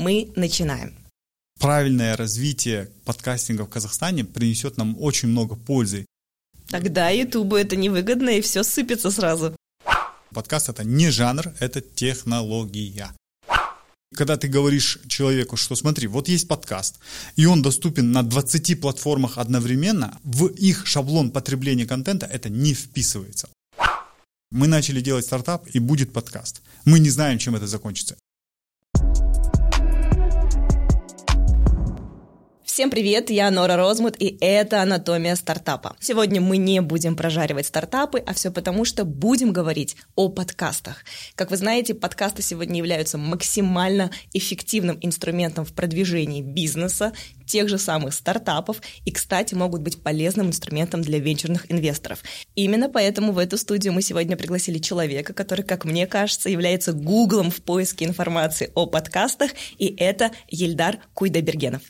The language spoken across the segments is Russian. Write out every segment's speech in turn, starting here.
Мы начинаем. Правильное развитие подкастинга в Казахстане принесет нам очень много пользы. Тогда Ютубу это невыгодно, и все сыпется сразу. Подкаст это не жанр, это технология. Когда ты говоришь человеку, что смотри, вот есть подкаст, и он доступен на 20 платформах одновременно, в их шаблон потребления контента это не вписывается. Мы начали делать стартап, и будет подкаст. Мы не знаем, чем это закончится. Всем привет, я Нора Розмут, и это «Анатомия стартапа». Сегодня мы не будем прожаривать стартапы, а все потому, что будем говорить о подкастах. Как вы знаете, подкасты сегодня являются максимально эффективным инструментом в продвижении бизнеса, тех же самых стартапов и, кстати, могут быть полезным инструментом для венчурных инвесторов. Именно поэтому в эту студию мы сегодня пригласили человека, который, как мне кажется, является гуглом в поиске информации о подкастах, и это Ельдар Куйдабергенов.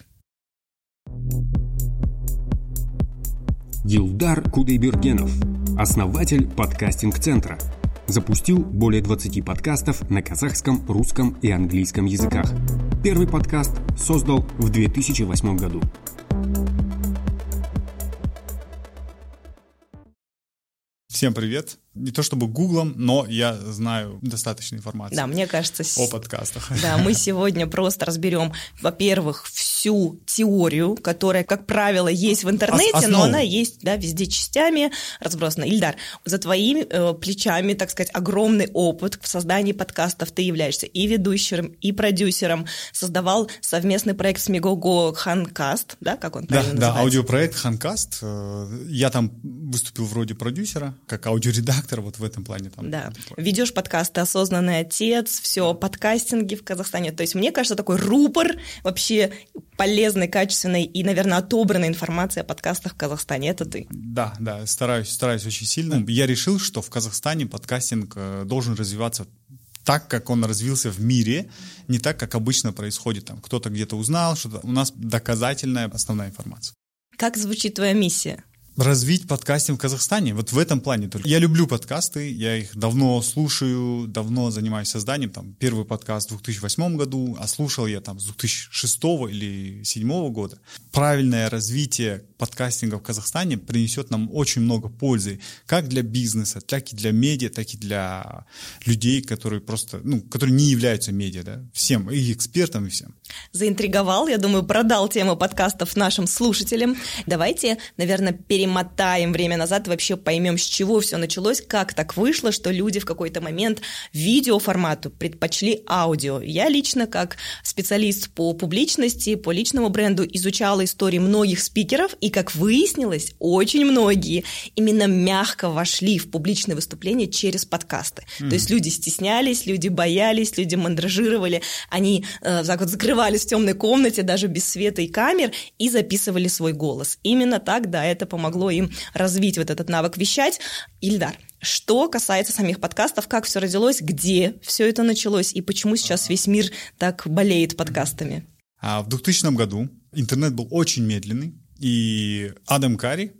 Дилдар Кудайбергенов, основатель подкастинг-центра. Запустил более 20 подкастов на казахском, русском и английском языках. Первый подкаст создал в 2008 году. Всем привет. Не то чтобы гуглом, но я знаю достаточно информации. Да, мне кажется... О подкастах. Да, мы сегодня просто разберем, во-первых, всю теорию, которая, как правило, есть в интернете, Ос- но она есть да, везде частями разбросана. Ильдар, за твоими э, плечами, так сказать, огромный опыт в создании подкастов. Ты являешься и ведущим, и продюсером. Создавал совместный проект с Мегого Ханкаст, да, как он правильно да, Да, аудиопроект Ханкаст. Э, я там выступил вроде продюсера, как аудиоредактор вот в этом плане. Там, да, ведешь подкасты «Осознанный отец», все, подкастинги в Казахстане. То есть мне кажется, такой рупор вообще полезной, качественной и, наверное, отобранной информации о подкастах в Казахстане. Это ты. Да, да, стараюсь, стараюсь очень сильно. Я решил, что в Казахстане подкастинг э, должен развиваться так, как он развился в мире, не так, как обычно происходит. Там кто-то где-то узнал, что у нас доказательная основная информация. Как звучит твоя миссия? Развить подкастинг в Казахстане. Вот в этом плане только. Я люблю подкасты, я их давно слушаю, давно занимаюсь созданием. Там первый подкаст в 2008 году, а слушал я там с 2006 или 2007 года. Правильное развитие подкастинга в Казахстане принесет нам очень много пользы, как для бизнеса, так и для медиа, так и для людей, которые просто, ну, которые не являются медиа, да, всем, и экспертам, и всем. Заинтриговал, я думаю, продал тему подкастов нашим слушателям. Давайте, наверное, перейдем перемотаем время назад вообще поймем, с чего все началось, как так вышло, что люди в какой-то момент видеоформату предпочли аудио. Я лично, как специалист по публичности, по личному бренду, изучала истории многих спикеров, и, как выяснилось, очень многие именно мягко вошли в публичное выступление через подкасты. Mm-hmm. То есть люди стеснялись, люди боялись, люди мандражировали, они э, так вот закрывались в темной комнате, даже без света и камер, и записывали свой голос. Именно так, да, это помогло помогло им развить вот этот навык вещать. Ильдар, что касается самих подкастов, как все родилось, где все это началось и почему сейчас весь мир так болеет подкастами? А в 2000 году интернет был очень медленный, и Адам Карри,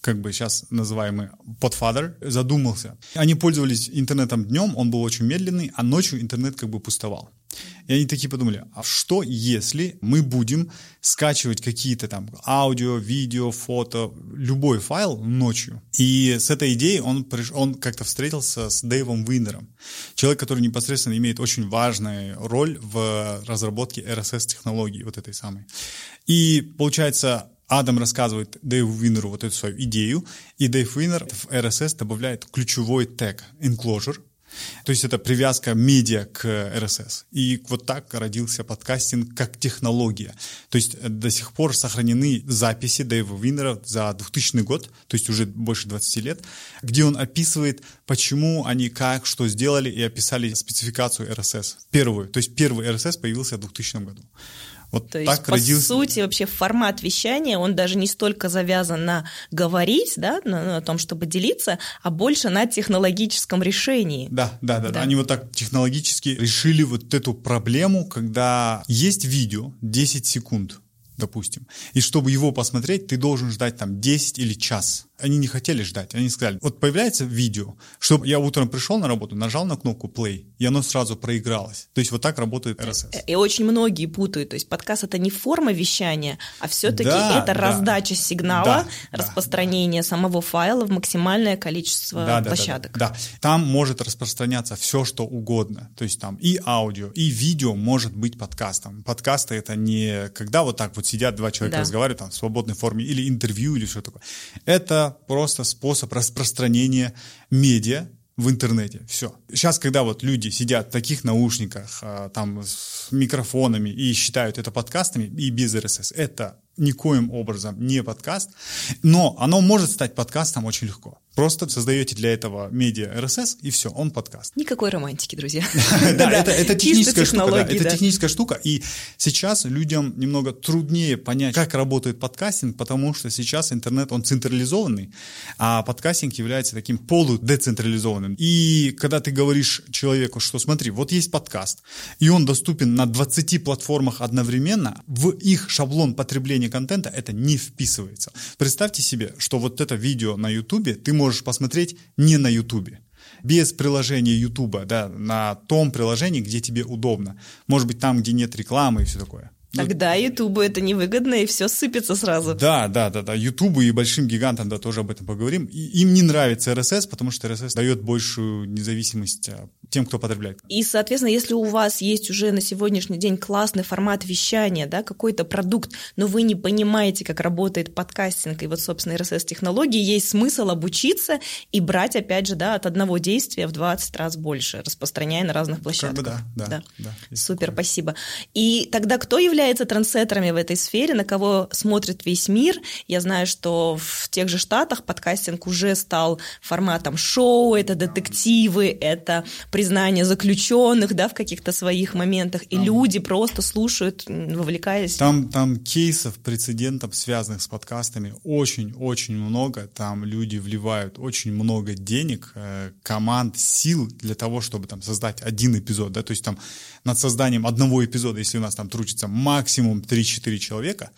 как бы сейчас называемый podfather, задумался. Они пользовались интернетом днем, он был очень медленный, а ночью интернет как бы пустовал. И они такие подумали, а что если мы будем скачивать какие-то там аудио, видео, фото, любой файл ночью? И с этой идеей он, приш... он как-то встретился с Дэйвом Виннером, человек, который непосредственно имеет очень важную роль в разработке RSS-технологии вот этой самой. И получается, Адам рассказывает Дэйву Виннеру вот эту свою идею, и Дэйв Виннер в RSS добавляет ключевой тег enclosure, то есть это привязка медиа к RSS. И вот так родился подкастинг как технология. То есть э, до сих пор сохранены записи Дэйва Виннера за 2000 год, то есть уже больше 20 лет, где он описывает, почему они как, что сделали, и описали спецификацию RSS. Первую. То есть первый RSS появился в 2000 году. Вот То так есть, родился... по сути, вообще формат вещания, он даже не столько завязан на говорить, да, на, на том, чтобы делиться, а больше на технологическом решении. Да, да, да, да. Они вот так технологически решили вот эту проблему, когда есть видео 10 секунд, допустим. И чтобы его посмотреть, ты должен ждать там 10 или час. Они не хотели ждать. Они сказали, вот появляется видео, чтобы я утром пришел на работу, нажал на кнопку play, и оно сразу проигралось. То есть вот так работает RSS. И очень многие путают. То есть подкаст это не форма вещания, а все-таки да, это да. раздача сигнала, да, распространение да. самого файла в максимальное количество да, площадок. Да, да, да. Там может распространяться все, что угодно. То есть там и аудио, и видео может быть подкастом. Подкасты это не когда вот так вот сидят два человека да. разговаривают там в свободной форме или интервью или что такое. Это просто способ распространения медиа в интернете. Все. Сейчас, когда вот люди сидят в таких наушниках, а, там с микрофонами и считают это подкастами и без RSS, это никоим образом не подкаст, но оно может стать подкастом очень легко. Просто создаете для этого медиа RSS, и все, он подкаст. Никакой романтики, друзья. Да, это техническая штука. Это техническая штука. И сейчас людям немного труднее понять, как работает подкастинг, потому что сейчас интернет, он централизованный, а подкастинг является таким полудецентрализованным. И когда ты говоришь человеку, что смотри, вот есть подкаст, и он доступен на 20 платформах одновременно, в их шаблон потребления контента это не вписывается. Представьте себе, что вот это видео на YouTube ты можешь посмотреть не на Ютубе без приложения Ютуба, да, на том приложении, где тебе удобно. Может быть, там, где нет рекламы и все такое. Ну, Тогда Ютубу это невыгодно, и все сыпется сразу. Да, да, да, да. Ютубу и большим гигантам, да, тоже об этом поговорим. И им не нравится RSS, потому что RSS дает большую независимость а, тем, кто потребляет. И, соответственно, если у вас есть уже на сегодняшний день классный формат вещания, да, какой-то продукт, но вы не понимаете, как работает подкастинг и вот, собственно, RSS-технологии, есть смысл обучиться и брать, опять же, да, от одного действия в 20 раз больше, распространяя на разных площадках. Как бы да, да. да. да Супер, такое. спасибо. И тогда кто является трансеттерами в этой сфере, на кого смотрит весь мир? Я знаю, что в тех же Штатах подкастинг уже стал форматом шоу, это детективы, это признание заключенных, да, в каких-то своих моментах, и люди просто слушают, вовлекаясь. Там, там кейсов, прецедентов, связанных с подкастами, очень-очень много. Там люди вливают очень много денег, э, команд, сил для того, чтобы там создать один эпизод, да, то есть там над созданием одного эпизода, если у нас там трудится максимум 3-4 человека,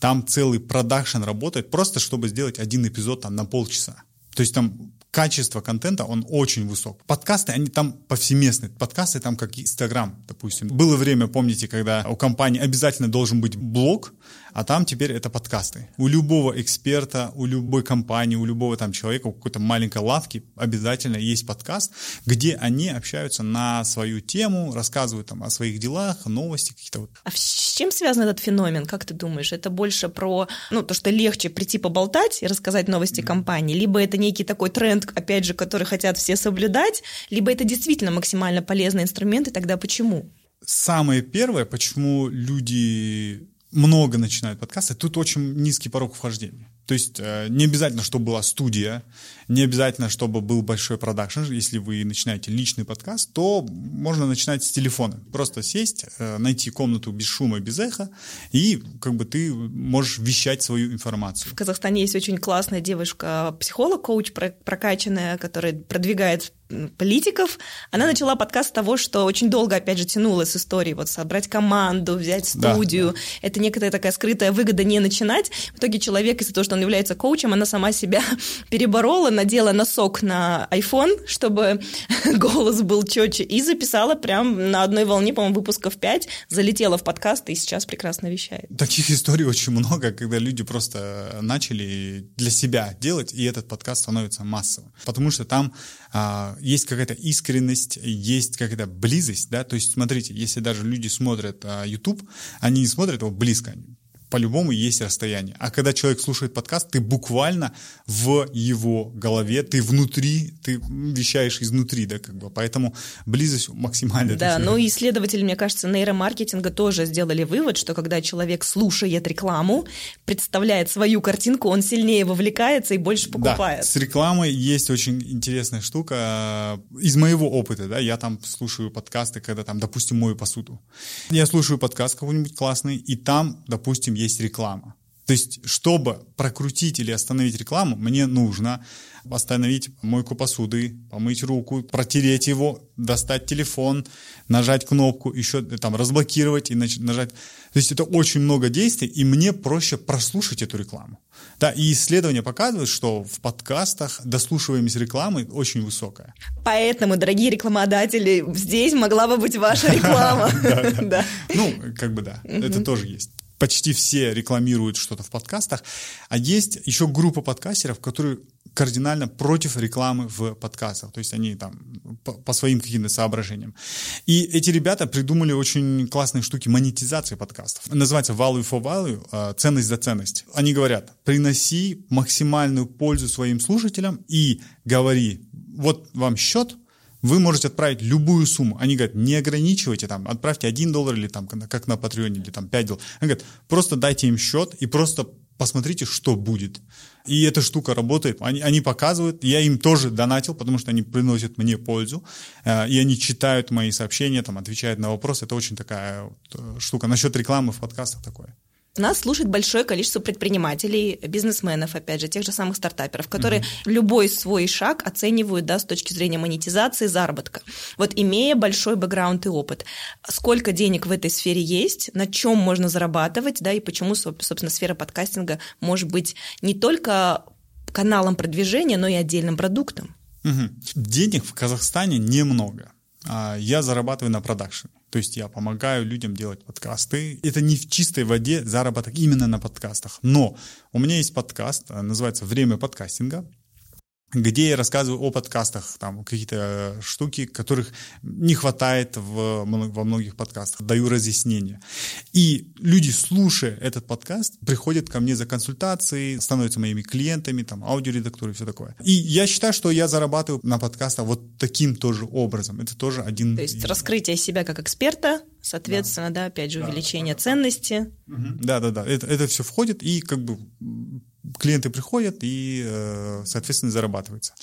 там целый продакшн работает просто, чтобы сделать один эпизод там на полчаса. То есть там качество контента, он очень высок. Подкасты, они там повсеместны. Подкасты там как Инстаграм, допустим. Было время, помните, когда у компании обязательно должен быть блог, а там теперь это подкасты. У любого эксперта, у любой компании, у любого там человека, у какой-то маленькой лавки обязательно есть подкаст, где они общаются на свою тему, рассказывают там о своих делах, новости какие-то вот. А с чем связан этот феномен, как ты думаешь? Это больше про, ну, то, что легче прийти поболтать и рассказать новости mm-hmm. компании, либо это некий такой тренд, опять же, который хотят все соблюдать, либо это действительно максимально полезный инструмент, и тогда почему? Самое первое, почему люди много начинают подкасты, тут очень низкий порог вхождения. То есть э, не обязательно, чтобы была студия, не обязательно, чтобы был большой продакшн. Если вы начинаете личный подкаст, то можно начинать с телефона. Просто сесть, э, найти комнату без шума, без эха, и как бы ты можешь вещать свою информацию. В Казахстане есть очень классная девушка-психолог, коуч прокачанная, которая продвигает политиков, она начала подкаст с того, что очень долго, опять же, тянула с историей, вот собрать команду, взять студию. Да, да. Это некая такая скрытая выгода не начинать. В итоге человек из-за того, что он является коучем, она сама себя переборола, надела носок на iPhone, чтобы голос был четче, и записала прям на одной волне, по-моему, выпусков 5, залетела в подкаст и сейчас прекрасно вещает. Таких историй очень много, когда люди просто начали для себя делать, и этот подкаст становится массовым. Потому что там а, есть какая-то искренность, есть какая-то близость, да, то есть смотрите, если даже люди смотрят а, YouTube, они не смотрят его близко, по-любому есть расстояние. А когда человек слушает подкаст, ты буквально в его голове, ты внутри, ты вещаешь изнутри, да, как бы. Поэтому близость максимально. Да, ну и исследователи, мне кажется, нейромаркетинга тоже сделали вывод, что когда человек слушает рекламу, представляет свою картинку, он сильнее вовлекается и больше покупает. Да, с рекламой есть очень интересная штука. Из моего опыта, да, я там слушаю подкасты, когда там, допустим, мою посуду. Я слушаю подкаст какой-нибудь классный, и там, допустим, есть реклама. То есть, чтобы прокрутить или остановить рекламу, мне нужно остановить мойку посуды, помыть руку, протереть его, достать телефон, нажать кнопку, еще там разблокировать и нажать. То есть это очень много действий, и мне проще прослушать эту рекламу. Да, и исследования показывают, что в подкастах дослушиваемость рекламы очень высокая. Поэтому, дорогие рекламодатели, здесь могла бы быть ваша реклама. Ну, как бы да, это тоже есть почти все рекламируют что-то в подкастах, а есть еще группа подкастеров, которые кардинально против рекламы в подкастах, то есть они там по, своим каким-то соображениям. И эти ребята придумали очень классные штуки монетизации подкастов. Называется value for value, ценность за ценность. Они говорят, приноси максимальную пользу своим слушателям и говори, вот вам счет, вы можете отправить любую сумму. Они говорят, не ограничивайте там, отправьте 1 доллар или там, как на Патреоне, или там 5 долларов. Они говорят, просто дайте им счет и просто посмотрите, что будет. И эта штука работает. Они, они показывают, я им тоже донатил, потому что они приносят мне пользу, э, и они читают мои сообщения, там, отвечают на вопросы. Это очень такая вот э, штука. Насчет рекламы в подкастах такое. Нас слушает большое количество предпринимателей, бизнесменов, опять же, тех же самых стартаперов, которые mm любой свой шаг оценивают да, с точки зрения монетизации, заработка. Вот имея большой бэкграунд и опыт, сколько денег в этой сфере есть, на чем можно зарабатывать, да, и почему, собственно, сфера подкастинга может быть не только каналом продвижения, но и отдельным продуктом. Угу. Денег в Казахстане немного. А я зарабатываю на продакшене. То есть я помогаю людям делать подкасты. Это не в чистой воде заработок именно на подкастах. Но у меня есть подкаст, э, называется «Время подкастинга» где я рассказываю о подкастах, там какие-то штуки, которых не хватает в, во многих подкастах, даю разъяснения. И люди, слушая этот подкаст, приходят ко мне за консультацией, становятся моими клиентами, там, аудиоредакторы и все такое. И я считаю, что я зарабатываю на подкастах вот таким тоже образом. Это тоже один... То есть раскрытие себя как эксперта, соответственно, да, да опять же, увеличение да, ценности. Да-да-да, это, это все входит, и как бы клиенты приходят и, э, соответственно, зарабатываются.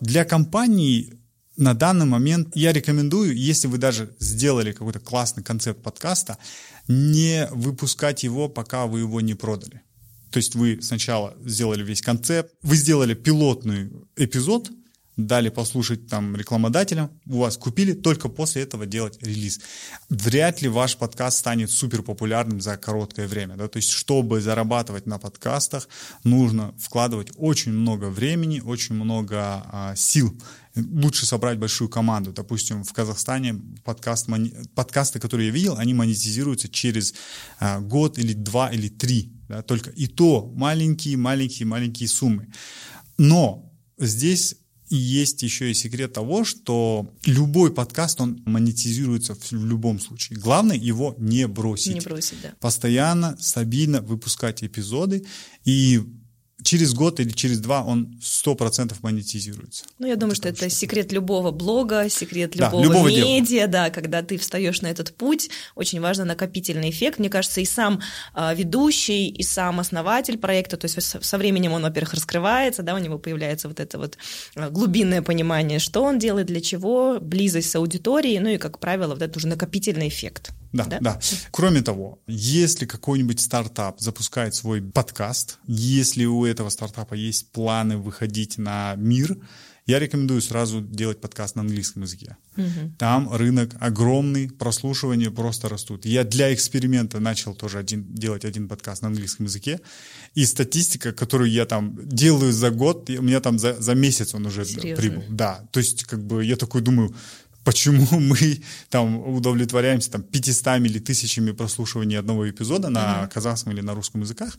Для компаний на данный момент я рекомендую, если вы даже сделали какой-то классный концепт подкаста, не выпускать его, пока вы его не продали. То есть вы сначала сделали весь концепт, вы сделали пилотный эпизод, дали послушать там рекламодателям, у вас купили, только после этого делать релиз. Вряд ли ваш подкаст станет супер популярным за короткое время. Да? То есть, чтобы зарабатывать на подкастах, нужно вкладывать очень много времени, очень много а, сил. Лучше собрать большую команду. Допустим, в Казахстане подкаст, подкасты, которые я видел, они монетизируются через а, год или два или три. Да? Только и то маленькие, маленькие, маленькие суммы. Но здесь и есть еще и секрет того, что любой подкаст, он монетизируется в любом случае. Главное его не бросить. Не бросить, да. Постоянно, стабильно выпускать эпизоды. И через год или через два он сто процентов монетизируется. Ну, я думаю, что это секрет любого блога, секрет любого, да, любого медиа, дела. да, когда ты встаешь на этот путь, очень важно накопительный эффект. Мне кажется, и сам э, ведущий, и сам основатель проекта, то есть со, со временем он, во-первых, раскрывается, да, у него появляется вот это вот а, глубинное понимание, что он делает, для чего, близость с аудиторией, ну и, как правило, вот это уже накопительный эффект. Да, да, да. Кроме того, если какой-нибудь стартап запускает свой подкаст, если у этого стартапа есть планы выходить на мир, я рекомендую сразу делать подкаст на английском языке. Угу. Там рынок огромный, прослушивания просто растут. Я для эксперимента начал тоже один, делать один подкаст на английском языке, и статистика, которую я там делаю за год, у меня там за, за месяц он уже Серьезно? прибыл. Да, то есть как бы я такой думаю, почему мы там удовлетворяемся там 500 или тысячами прослушиваний одного эпизода на mm-hmm. казахском или на русском языках,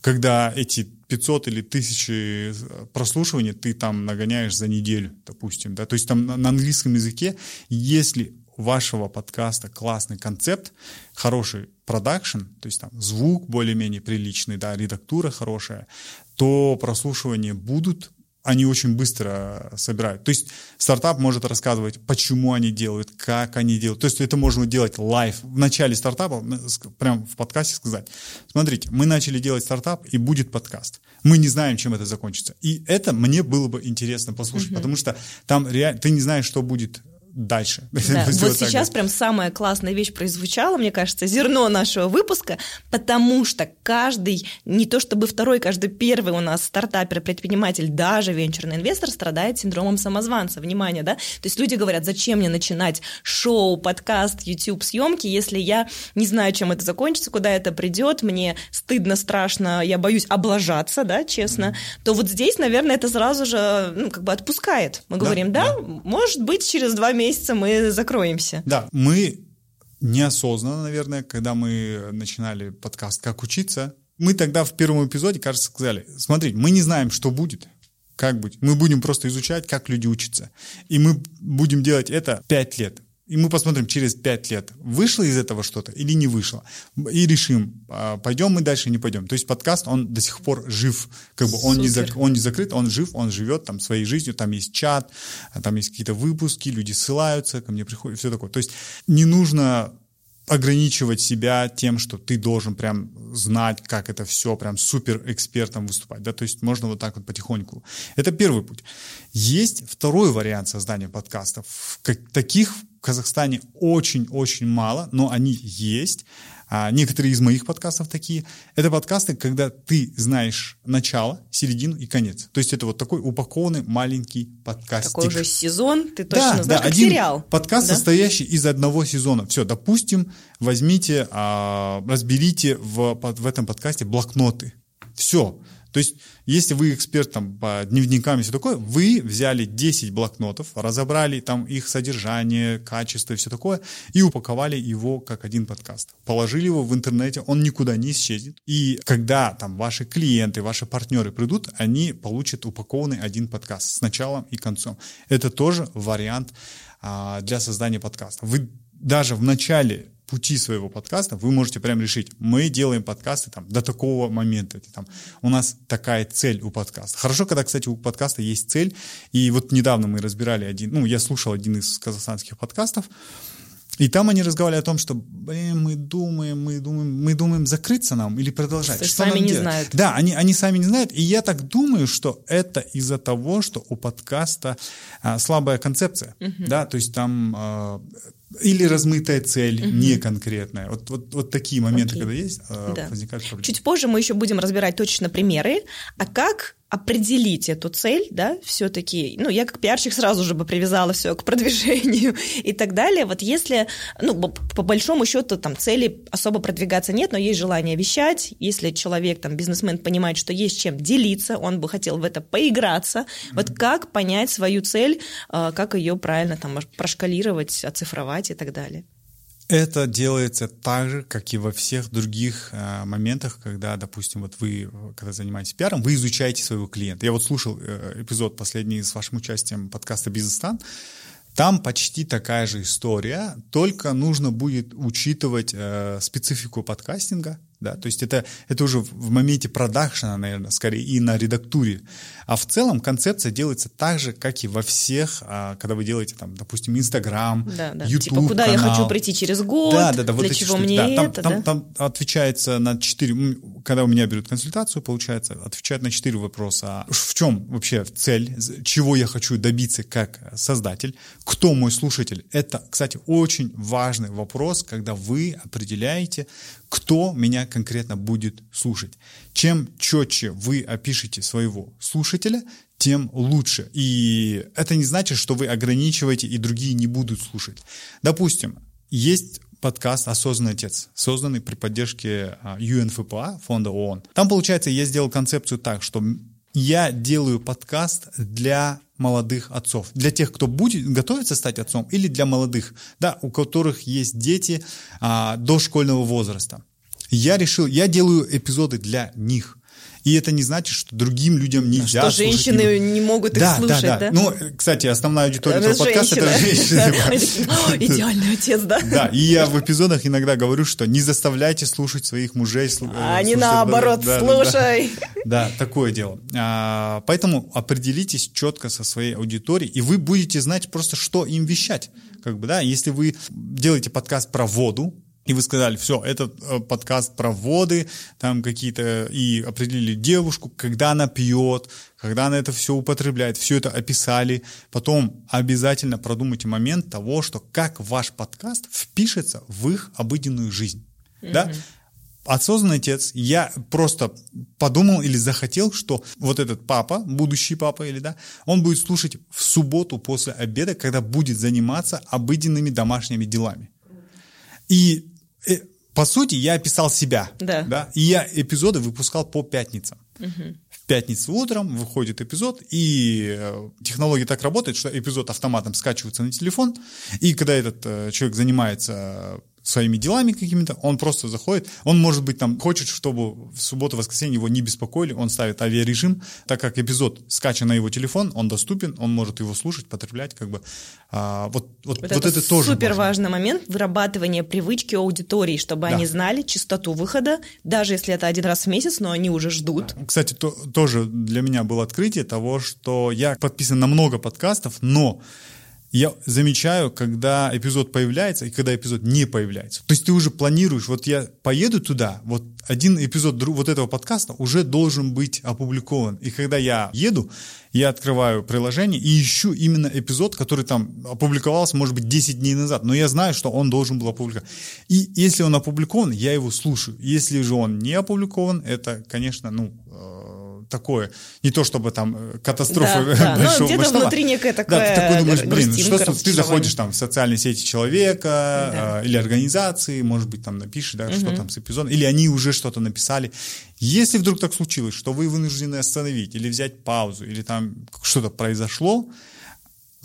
когда эти 500 или 1000 прослушиваний ты там нагоняешь за неделю, допустим, да, то есть там на английском языке, если вашего подкаста классный концепт, хороший продакшн, то есть там звук более-менее приличный, да, редактура хорошая, то прослушивания будут, они очень быстро собирают. То есть стартап может рассказывать, почему они делают, как они делают. То есть это можно делать live. В начале стартапа, прям в подкасте сказать, смотрите, мы начали делать стартап, и будет подкаст. Мы не знаем, чем это закончится. И это мне было бы интересно послушать, mm-hmm. потому что там реально, ты не знаешь, что будет дальше. Да, вот сейчас прям самая классная вещь прозвучала, мне кажется, зерно нашего выпуска, потому что каждый, не то чтобы второй, каждый первый у нас стартапер, предприниматель, даже венчурный инвестор страдает синдромом самозванца. Внимание, да? То есть люди говорят, зачем мне начинать шоу, подкаст, YouTube съемки, если я не знаю, чем это закончится, куда это придет, мне стыдно, страшно, я боюсь облажаться, да, честно, mm-hmm. то вот здесь, наверное, это сразу же, ну, как бы отпускает. Мы да, говорим, да, да, может быть, через два месяца мы закроемся. Да, мы неосознанно, наверное, когда мы начинали подкаст «Как учиться», мы тогда в первом эпизоде, кажется, сказали, смотрите, мы не знаем, что будет, как быть. Мы будем просто изучать, как люди учатся. И мы будем делать это пять лет. И мы посмотрим через пять лет, вышло из этого что-то или не вышло. И решим, а, пойдем мы дальше, не пойдем. То есть подкаст, он до сих пор жив. Как бы он не, зак, он не закрыт, он жив, он живет там своей жизнью. Там есть чат, там есть какие-то выпуски, люди ссылаются, ко мне приходят, все такое. То есть не нужно ограничивать себя тем, что ты должен прям знать, как это все, прям супер экспертом выступать, да, то есть можно вот так вот потихоньку. Это первый путь. Есть второй вариант создания подкастов. Как, таких Казахстане очень-очень мало, но они есть. А некоторые из моих подкастов такие. Это подкасты, когда ты знаешь начало, середину и конец. То есть это вот такой упакованный маленький подкастик. Такой уже сезон, ты точно да, знаешь, да, как один сериал. Подкаст, да? состоящий из одного сезона. Все, допустим, возьмите, а, разберите в, в этом подкасте блокноты. Все. То есть, если вы эксперт там, по дневникам и все такое, вы взяли 10 блокнотов, разобрали там их содержание, качество и все такое, и упаковали его как один подкаст. Положили его в интернете, он никуда не исчезнет. И когда там ваши клиенты, ваши партнеры придут, они получат упакованный один подкаст с началом и концом. Это тоже вариант а, для создания подкаста. Вы даже в начале пути своего подкаста вы можете прям решить, мы делаем подкасты там до такого момента, там, у нас такая цель у подкаста. Хорошо, когда, кстати, у подкаста есть цель, и вот недавно мы разбирали один, ну, я слушал один из казахстанских подкастов, и там они разговаривали о том, что, блин, мы думаем, мы думаем, мы думаем закрыться нам или продолжать. что сами не делать? знают. Да, они, они сами не знают. И я так думаю, что это из-за того, что у подкаста а, слабая концепция. Угу. Да, то есть там а, или размытая цель, угу. не конкретная. Вот, вот, вот такие моменты, Окей. когда есть, а, да. возникают проблемы. Чуть позже мы еще будем разбирать точно примеры. А как определить эту цель, да, все-таки, ну, я как пиарщик сразу же бы привязала все к продвижению и так далее. Вот если, ну, по большому счету, там, цели особо продвигаться нет, но есть желание вещать, если человек, там, бизнесмен понимает, что есть чем делиться, он бы хотел в это поиграться, mm-hmm. вот как понять свою цель, а, как ее правильно, там, прошкалировать, оцифровать и так далее. Это делается так же, как и во всех других э, моментах, когда, допустим, вот вы, когда занимаетесь пиаром, вы изучаете своего клиента. Я вот слушал э, эпизод последний с вашим участием подкаста «Бизнес-стан», там почти такая же история, только нужно будет учитывать э, специфику подкастинга, да, то есть это, это уже в моменте продакшена, наверное, скорее и на редактуре. А в целом концепция делается так же, как и во всех, а, когда вы делаете там, допустим, Инстаграм, да, да. YouTube Типа, куда канал. я хочу прийти через год, да, да, да, вот для чего штуки. мне да, это, там, да? Там, там отвечается на четыре, когда у меня берут консультацию, получается, отвечают на четыре вопроса. В чем вообще цель, чего я хочу добиться как создатель, кто мой слушатель. Это, кстати, очень важный вопрос, когда вы определяете, кто меня конкретно будет слушать. Чем четче вы опишете своего слушателя, тем лучше. И это не значит, что вы ограничиваете и другие не будут слушать. Допустим, есть подкаст «Осознанный отец», созданный при поддержке ЮНФПА, фонда ООН. Там, получается, я сделал концепцию так, что я делаю подкаст для молодых отцов, для тех, кто будет готовиться стать отцом, или для молодых, да, у которых есть дети а, до школьного возраста. Я решил, я делаю эпизоды для них. И это не значит, что другим людям нельзя Что женщины его. не могут их да, слушать, да? да? Ну, кстати, основная аудитория этого подкаста – это женщины. Идеальный отец, да? Да, и я в эпизодах иногда говорю, что не заставляйте слушать своих мужей. А не наоборот, слушай. Да, такое дело. А, поэтому определитесь четко со своей аудиторией, и вы будете знать просто, что им вещать. Как бы, да, если вы делаете подкаст про воду, и вы сказали, все, этот э, подкаст про воды, там какие-то, и определили девушку, когда она пьет, когда она это все употребляет, все это описали, потом обязательно продумайте момент того, что как ваш подкаст впишется в их обыденную жизнь. Mm-hmm. Да? осознанный отец, я просто подумал или захотел, что вот этот папа, будущий папа или да, он будет слушать в субботу после обеда, когда будет заниматься обыденными домашними делами. И по сути я описал себя, да. да, и я эпизоды выпускал по пятницам. Угу. В пятницу утром выходит эпизод, и э, технология так работает, что эпизод автоматом скачивается на телефон, и когда этот э, человек занимается своими делами какими-то, он просто заходит, он, может быть, там хочет, чтобы в субботу-воскресенье его не беспокоили, он ставит авиарежим, так как эпизод скачан на его телефон, он доступен, он может его слушать, потреблять, как бы. А, вот, вот, вот, вот это, это тоже супер важный момент вырабатывания привычки аудитории, чтобы да. они знали частоту выхода, даже если это один раз в месяц, но они уже ждут. Кстати, то, тоже для меня было открытие того, что я подписан на много подкастов, но я замечаю, когда эпизод появляется и когда эпизод не появляется. То есть ты уже планируешь, вот я поеду туда, вот один эпизод вот этого подкаста уже должен быть опубликован. И когда я еду, я открываю приложение и ищу именно эпизод, который там опубликовался, может быть, 10 дней назад, но я знаю, что он должен был опубликован. И если он опубликован, я его слушаю. Если же он не опубликован, это, конечно, ну, э, такое, не то чтобы там э, катастрофа да, да. большого Но где-то внутри некая такая Да, ты такой думаешь, блин, что ты заходишь там в социальные сети человека да. э, или организации, может быть, там напишешь, да, угу. что там с эпизодом, или они уже что-то написали. Если вдруг так случилось, что вы вынуждены остановить или взять паузу, или там что-то произошло,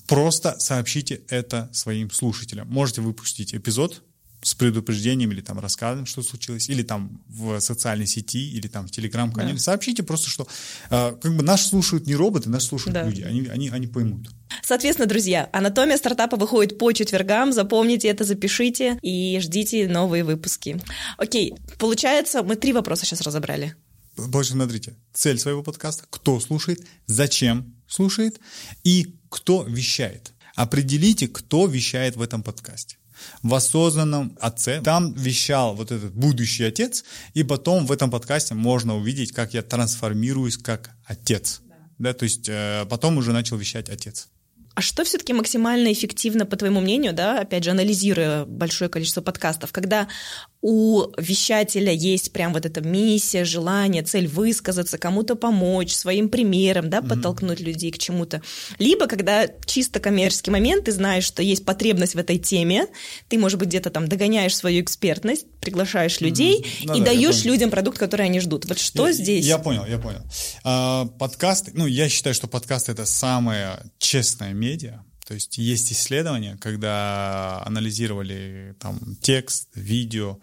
просто сообщите это своим слушателям. Можете выпустить эпизод, с предупреждением или там рассказом, что случилось, или там в социальной сети, или там в телеграм-канале. Да. Сообщите просто, что э, как бы нас слушают не роботы, нас слушают да. люди, они, они, они поймут. Соответственно, друзья, анатомия стартапа выходит по четвергам, запомните это, запишите и ждите новые выпуски. Окей, получается, мы три вопроса сейчас разобрали. Больше смотрите, цель своего подкаста, кто слушает, зачем слушает и кто вещает. Определите, кто вещает в этом подкасте в осознанном отце. Там вещал вот этот будущий отец, и потом в этом подкасте можно увидеть, как я трансформируюсь как отец. Да, да то есть э, потом уже начал вещать отец. А что все-таки максимально эффективно, по твоему мнению, да, опять же, анализируя большое количество подкастов, когда у вещателя есть прям вот эта миссия, желание, цель высказаться, кому-то помочь, своим примером, да, подтолкнуть mm-hmm. людей к чему-то. Либо когда чисто коммерческий момент, ты знаешь, что есть потребность в этой теме, ты, может быть, где-то там догоняешь свою экспертность, приглашаешь людей mm-hmm. ну, и да, даешь людям продукт, который они ждут. Вот что я, здесь? Я понял, я понял. А, подкасты, ну, я считаю, что подкаст это самое честное медиа, то есть есть исследования, когда анализировали там текст, видео,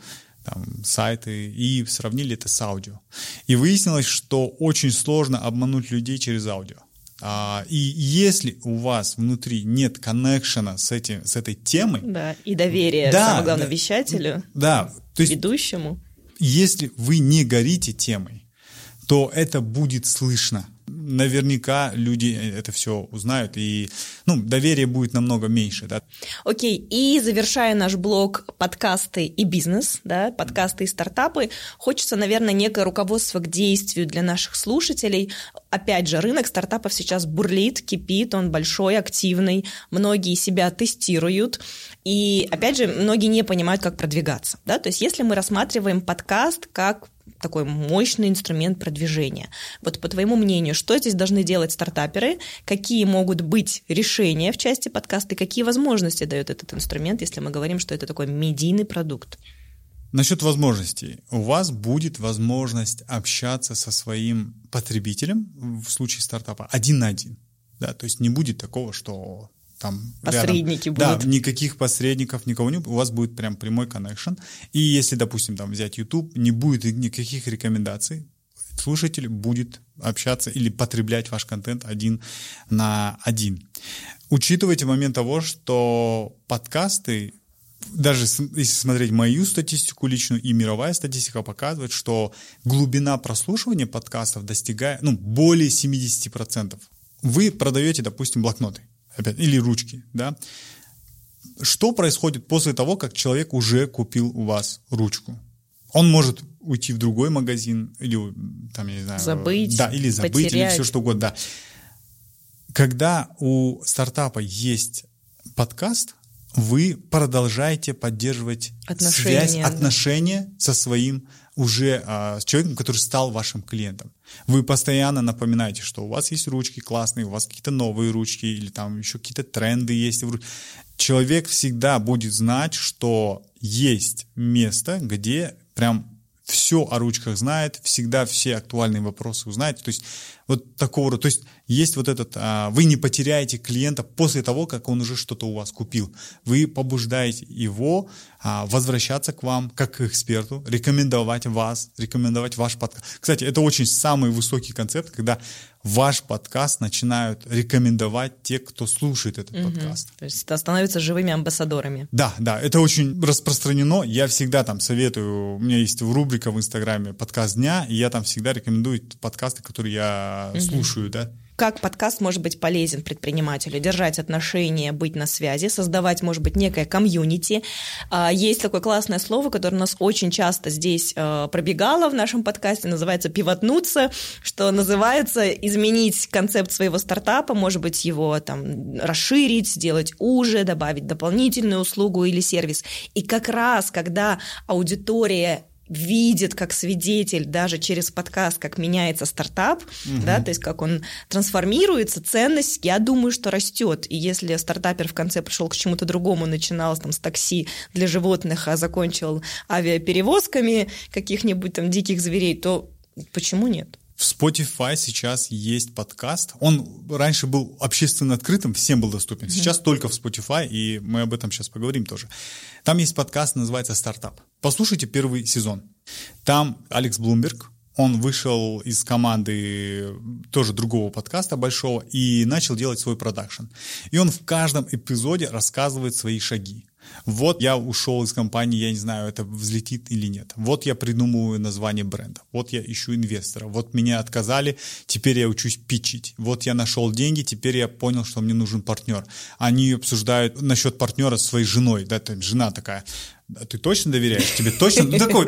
там, сайты и сравнили это с аудио. И выяснилось, что очень сложно обмануть людей через аудио. А, и если у вас внутри нет коннекшена с, этим, с этой темой... Да, и доверия, да, самое главное, да, вещателю, да, то есть, ведущему. Если вы не горите темой, то это будет слышно наверняка люди это все узнают, и ну, доверие будет намного меньше. Да? Окей, и завершая наш блог подкасты и бизнес, да, подкасты и стартапы, хочется, наверное, некое руководство к действию для наших слушателей. Опять же, рынок стартапов сейчас бурлит, кипит, он большой, активный, многие себя тестируют, и, опять же, многие не понимают, как продвигаться. Да? То есть если мы рассматриваем подкаст как такой мощный инструмент продвижения. Вот по твоему мнению, что здесь должны делать стартаперы, какие могут быть решения в части подкаста и какие возможности дает этот инструмент, если мы говорим, что это такой медийный продукт? Насчет возможностей. У вас будет возможность общаться со своим потребителем в случае стартапа один на один. Да, то есть не будет такого, что там посредники рядом, будут. Да, никаких посредников, никого не у вас будет прям прямой коннекшн. И если, допустим, там взять YouTube, не будет никаких рекомендаций, слушатель будет общаться или потреблять ваш контент один на один. Учитывайте момент того, что подкасты даже если смотреть мою статистику личную и мировая статистика показывает, что глубина прослушивания подкастов достигает ну, более 70%. Вы продаете, допустим, блокноты опять, или ручки, да, что происходит после того, как человек уже купил у вас ручку? Он может уйти в другой магазин или там, я не знаю, забыть, да, или забыть, потерять. или все что угодно. Да. Когда у стартапа есть подкаст, вы продолжаете поддерживать Отношения, связь, отношения со своим уже а, с человеком, который стал вашим клиентом. Вы постоянно напоминаете, что у вас есть ручки классные, у вас какие-то новые ручки или там еще какие-то тренды есть. Человек всегда будет знать, что есть место, где прям все о ручках знает, всегда все актуальные вопросы узнаете. То есть вот такого рода. То есть есть вот этот, а, вы не потеряете клиента после того, как он уже что-то у вас купил. Вы побуждаете его а, возвращаться к вам как к эксперту, рекомендовать вас, рекомендовать ваш подкаст. Кстати, это очень самый высокий концепт, когда ваш подкаст начинают рекомендовать те, кто слушает этот подкаст. То есть это становятся живыми амбассадорами. Да, да, это очень распространено. Я всегда там советую, у меня есть рубрика в Инстаграме «Подкаст дня», и я там всегда рекомендую подкасты, которые я слушаю, да. Как подкаст может быть полезен предпринимателю? Держать отношения, быть на связи, создавать, может быть, некое комьюнити. А, Есть такое классное слово, которое у нас очень часто здесь а, пробегало в нашем подкасте, называется «пивотнуться», что называется изменить концепт своего стартапа, может быть, его там расширить, сделать уже, добавить дополнительную услугу или сервис. И как раз, когда аудитория видит как свидетель даже через подкаст, как меняется стартап, да, то есть как он трансформируется, ценность, я думаю, что растет. И если стартапер в конце пришел к чему-то другому, начинал там с такси для животных, а закончил авиаперевозками каких-нибудь там диких зверей, то почему нет? В Spotify сейчас есть подкаст. Он раньше был общественно открытым, всем был доступен. Сейчас только в Spotify, и мы об этом сейчас поговорим тоже. Там есть подкаст, называется «Стартап». Послушайте первый сезон. Там Алекс Блумберг, он вышел из команды тоже другого подкаста большого и начал делать свой продакшн. И он в каждом эпизоде рассказывает свои шаги. Вот я ушел из компании, я не знаю, это взлетит или нет. Вот я придумываю название бренда. Вот я ищу инвестора. Вот меня отказали, теперь я учусь питчить. Вот я нашел деньги, теперь я понял, что мне нужен партнер. Они обсуждают насчет партнера с своей женой. Да, там жена такая, «А ты точно доверяешь? Тебе точно? Ну, такой,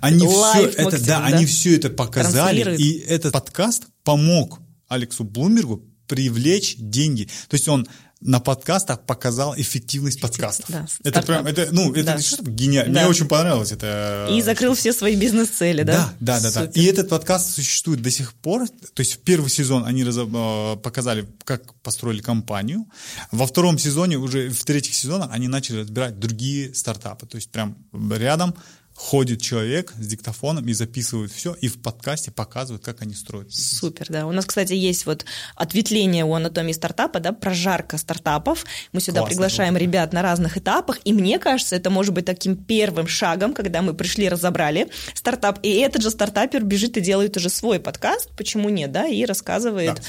они все это, да, да. они все это показали, и этот подкаст помог Алексу Блумбергу привлечь деньги. То есть он на подкастах показал эффективность подкастов. да, это прям, это, ну, это Да. что гениально. Да. Мне очень понравилось это. И закрыл все свои бизнес-цели, да? Да, да, да, да. И этот подкаст существует до сих пор. То есть в первый сезон они разо- э, показали, как построили компанию. Во втором сезоне, уже в третьих сезонах, они начали разбирать другие стартапы. То есть прям рядом ходит человек с диктофоном и записывает все, и в подкасте показывает, как они строят. Супер, да. У нас, кстати, есть вот ответвление у анатомии стартапа, да, прожарка стартапов. Мы сюда Классно, приглашаем да. ребят на разных этапах, и мне кажется, это может быть таким первым шагом, когда мы пришли, разобрали стартап, и этот же стартапер бежит и делает уже свой подкаст, почему нет, да, и рассказывает. Да.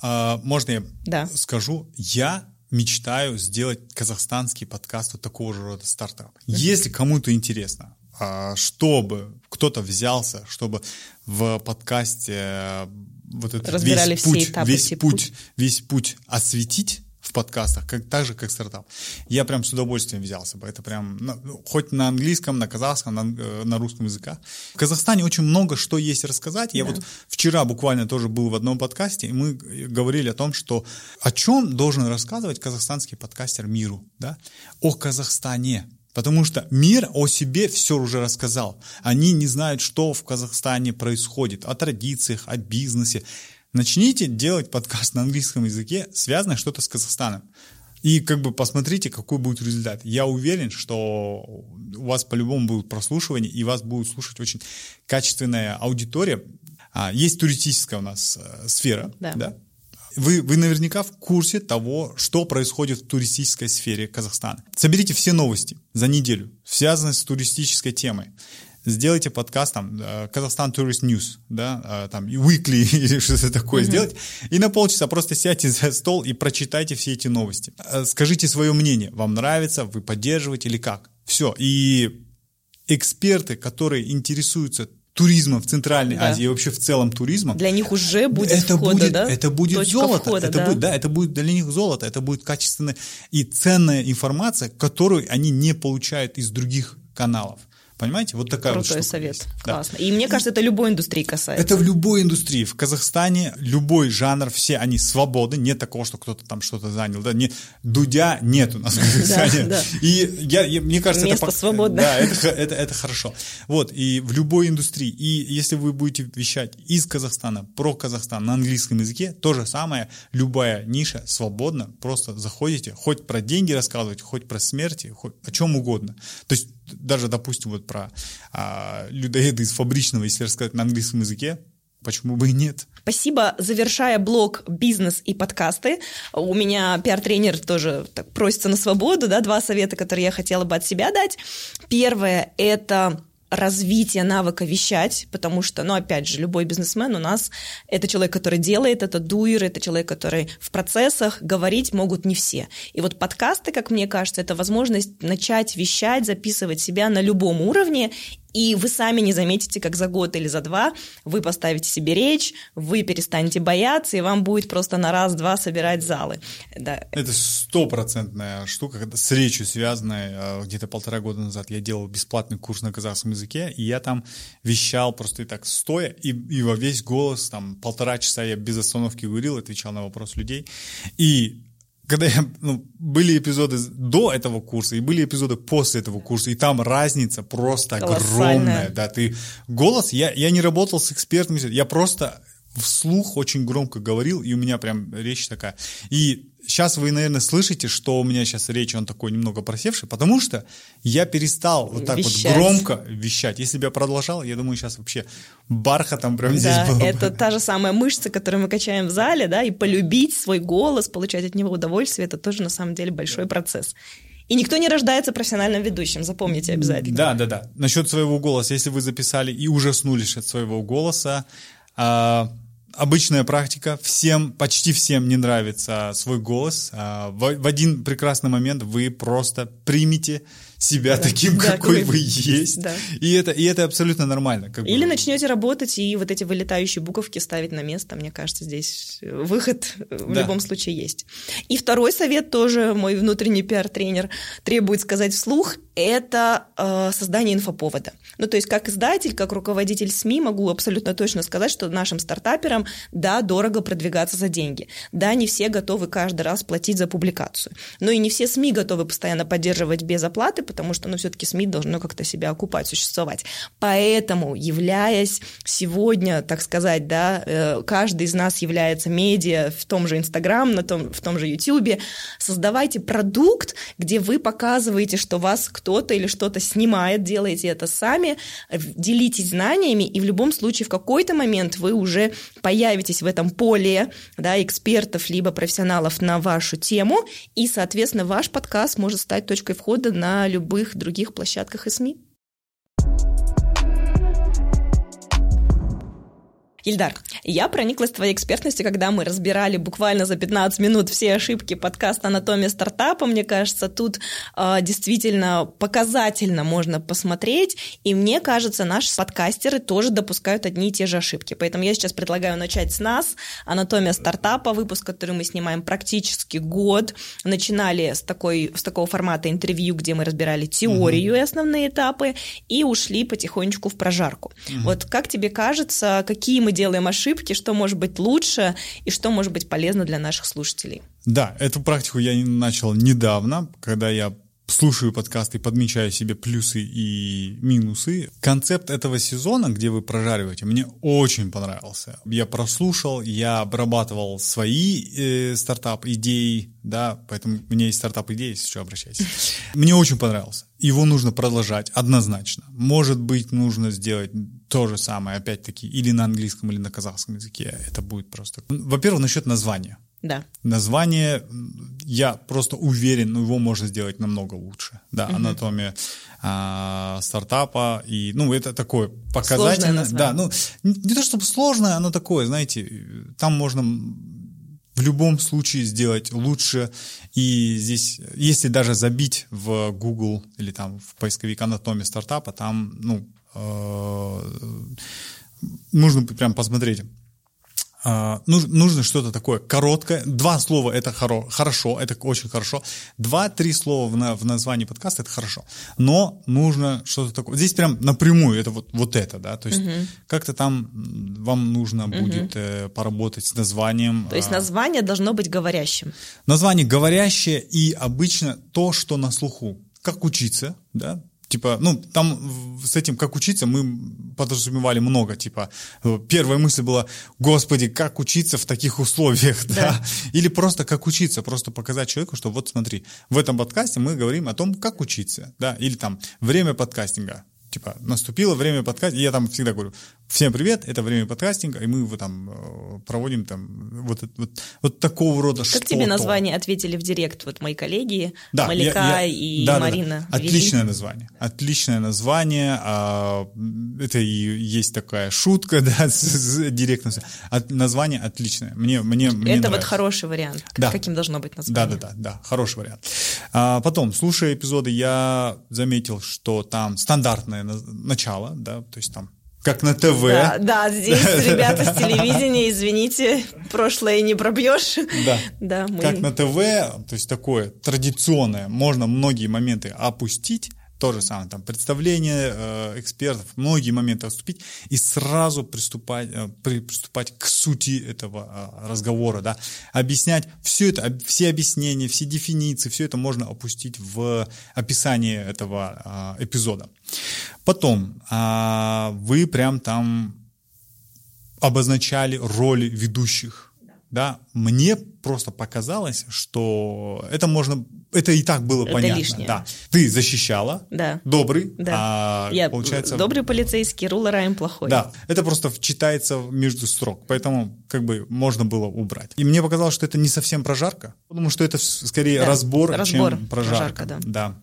А, можно я Да. скажу? Я мечтаю сделать казахстанский подкаст вот такого же рода стартап. Если кому-то интересно, чтобы кто-то взялся, чтобы в подкасте э, вот этот Разбирали весь путь, этапы, весь путь, путь. весь путь осветить в подкастах, как, так же, как стартап. Я прям с удовольствием взялся бы. Это прям, ну, хоть на английском, на казахском, на, э, на русском языках. В Казахстане очень много что есть рассказать. Я вот вчера буквально тоже был в одном подкасте, и мы говорили о том, что о чем должен рассказывать казахстанский подкастер миру, да? О Казахстане. Потому что мир о себе все уже рассказал. Они не знают, что в Казахстане происходит, о традициях, о бизнесе. Начните делать подкаст на английском языке, связанное что-то с Казахстаном. И как бы посмотрите, какой будет результат. Я уверен, что у вас по-любому будут прослушивания, и вас будет слушать очень качественная аудитория. А, есть туристическая у нас э, сфера, Да. да? Вы, вы наверняка в курсе того, что происходит в туристической сфере Казахстана. Соберите все новости за неделю, связанные с туристической темой. Сделайте подкаст там э, Казахстан Tourist News, да, э, там weekly или что-то такое сделать, и на полчаса просто сядьте за стол и прочитайте все эти новости. Э, Скажите свое мнение, вам нравится, вы поддерживаете или как. Все. И эксперты, которые интересуются туризма в Центральной Да. Азии и вообще в целом туризма, Для них уже будет это входа, будет, да? это будет Точка золото, входа, это да. будет, да, это будет для них золото, это будет качественная и ценная информация, которую они не получают из других каналов. Понимаете? Вот такая вот Крутой штука совет. есть. Да. Классно. И мне кажется, это любой индустрии касается. Это в любой индустрии. В Казахстане любой жанр, все они свободны. Нет такого, что кто-то там что-то занял. Да? Не, Дудя нет у нас в Казахстане. да. И я, я- мне кажется, Место это, свободное. Да, это, это, это хорошо. Вот, и в любой индустрии. И если вы будете вещать из Казахстана, про Казахстан на английском языке, то же самое, любая ниша свободна. Просто заходите, хоть про деньги рассказывать, хоть про смерти, хоть о чем угодно. То есть даже, допустим, вот про а, людоеды из фабричного, если рассказать на английском языке, почему бы и нет? Спасибо. Завершая блог «Бизнес и подкасты», у меня пиар-тренер тоже так просится на свободу, да, два совета, которые я хотела бы от себя дать. Первое – это развитие навыка вещать, потому что, ну, опять же, любой бизнесмен у нас – это человек, который делает, это дуер, это человек, который в процессах, говорить могут не все. И вот подкасты, как мне кажется, это возможность начать вещать, записывать себя на любом уровне, и вы сами не заметите, как за год или за два вы поставите себе речь, вы перестанете бояться, и вам будет просто на раз-два собирать залы. Да. Это стопроцентная штука, с речью связанная. Э, Где-то полтора года назад я делал бесплатный курс на казахском языке, и я там вещал просто и так стоя, и, и во весь голос, там полтора часа я без остановки говорил, отвечал на вопросы людей. И когда я, ну, были эпизоды до этого курса и были эпизоды после этого курса, и там разница просто огромная. Да, ты голос, я, я не работал с экспертами, я просто вслух очень громко говорил, и у меня прям речь такая. И сейчас вы, наверное, слышите, что у меня сейчас речь, он такой немного просевший, потому что я перестал вот так Вещать. вот громко вещать. Если бы я продолжал, я думаю, сейчас вообще бархатом прям здесь Да, было бы. это та же самая мышца, которую мы качаем в зале, да, и полюбить свой голос, получать от него удовольствие, это тоже на самом деле большой процесс. И никто не рождается профессиональным ведущим, запомните обязательно. Да, да, да. Насчет своего голоса, если вы записали и ужаснулись от своего голоса, а, обычная практика, всем, почти всем не нравится свой голос. А, в, один прекрасный момент вы просто примете себя таким, Да, какой вы есть. да. И, это, и это абсолютно нормально. как бы. Или начнете работать и вот эти вылетающие буковки ставить на место. Мне кажется, здесь выход в Да. любом случае есть. И второй совет тоже мой внутренний пиар-тренер требует сказать вслух – это э, создание инфоповода. Ну, то есть как издатель, как руководитель СМИ могу абсолютно точно сказать, что нашим стартаперам, да, дорого продвигаться за деньги. Да, не все готовы каждый раз платить за публикацию. Но и не все СМИ готовы постоянно поддерживать без оплаты, потому что, ну, все-таки СМИ должно как-то себя окупать, существовать. Поэтому, являясь сегодня, так сказать, да, э, каждый из нас является медиа в том же Инстаграм, на том, в том же Ютубе, создавайте продукт, где вы показываете, что вас кто-то или что-то снимает, делаете это сами, делитесь знаниями, и в любом случае в какой-то момент вы уже появитесь в этом поле да, экспертов либо профессионалов на вашу тему, и, соответственно, ваш подкаст может стать точкой входа на любых других площадках и СМИ. Ильдар, я прониклась твоей экспертностью, когда мы разбирали буквально за 15 минут все ошибки подкаста «Анатомия стартапа». Мне кажется, тут э, действительно показательно можно посмотреть, и мне кажется, наши подкастеры тоже допускают одни и те же ошибки. Поэтому я сейчас предлагаю начать с нас. «Анатомия стартапа», выпуск, который мы снимаем практически год. Начинали с, такой, с такого формата интервью, где мы разбирали теорию и основные этапы, и ушли потихонечку в прожарку. Вот как тебе кажется, какие мы делаем ошибки, что может быть лучше и что может быть полезно для наших слушателей? Да, эту практику я начал недавно, когда я слушаю подкасты и подмечаю себе плюсы и минусы. Концепт этого сезона, где вы прожариваете, мне очень понравился. Я прослушал, я обрабатывал свои э, стартап-идеи, да, поэтому у меня есть стартап-идеи, если что, обращайтесь. Мне очень понравился. Его нужно продолжать однозначно. Может быть, нужно сделать то же самое, опять-таки, или на английском, или на казахском языке. Это будет просто... Во-первых, насчет названия. Да. Название, я просто уверен, ну, его можно сделать намного лучше. Да, Мгм. анатомия а, стартапа. И, ну, это такое показательное. Да, ну, не, не то чтобы сложное, оно такое, знаете, там можно в любом случае сделать лучше. И здесь, если даже забить в Google или там в поисковик анатомия стартапа, там, ну, нужно прям посмотреть а, нужно что-то такое короткое. Два слова это хоро, хорошо, это очень хорошо. Два-три слова в, на, в названии подкаста это хорошо. Но нужно что-то такое. Здесь прям напрямую это вот, вот это, да. То есть угу. как-то там вам нужно угу. будет э, поработать с названием. То есть а, название должно быть говорящим. Название говорящее и обычно то, что на слуху. Как учиться, да, типа, ну, там с этим как учиться мы подразумевали много, типа, первая мысль была, господи, как учиться в таких условиях, да, да? или просто как учиться, просто показать человеку, что вот смотри, в этом подкасте мы говорим о том, как учиться, да, или там время подкастинга, типа, наступило время подкастинга, я там всегда говорю, Всем привет, это время подкастинга, и мы его там э, проводим там вот, вот, вот такого рода Как тебе название ответили в директ вот мои коллеги, да, Малика я, я, и да, Марина? Да, да. Отличное название, отличное название, а, это и есть такая шутка, да, с, с директом. От, название отличное, мне, мне, мне Это нравится. вот хороший вариант, да. каким должно быть название. Да, да, да, да, хороший вариант. А, потом, слушая эпизоды, я заметил, что там стандартное начало, да, то есть там как на ТВ. Да, да здесь ребята с телевидения, извините, прошлое не пробьешь. Да. да мы... Как на ТВ, то есть такое традиционное, можно многие моменты опустить, то же самое, там, представление э, экспертов, многие моменты отступить и сразу приступать, э, при, приступать к сути этого э, разговора, да, объяснять все это, все объяснения, все дефиниции, все это можно опустить в описание этого э, эпизода. Потом э, вы прям там обозначали роли ведущих, да, мне просто показалось, что это можно это и так было это понятно. Лишнее. Да. Ты защищала, да. добрый, да. а Я получается... Добрый полицейский, Рула Райм плохой. Да, это просто читается между строк, поэтому как бы можно было убрать. И мне показалось, что это не совсем прожарка, потому что это скорее да. разбор, разбор, чем прожарка. прожарка да. да.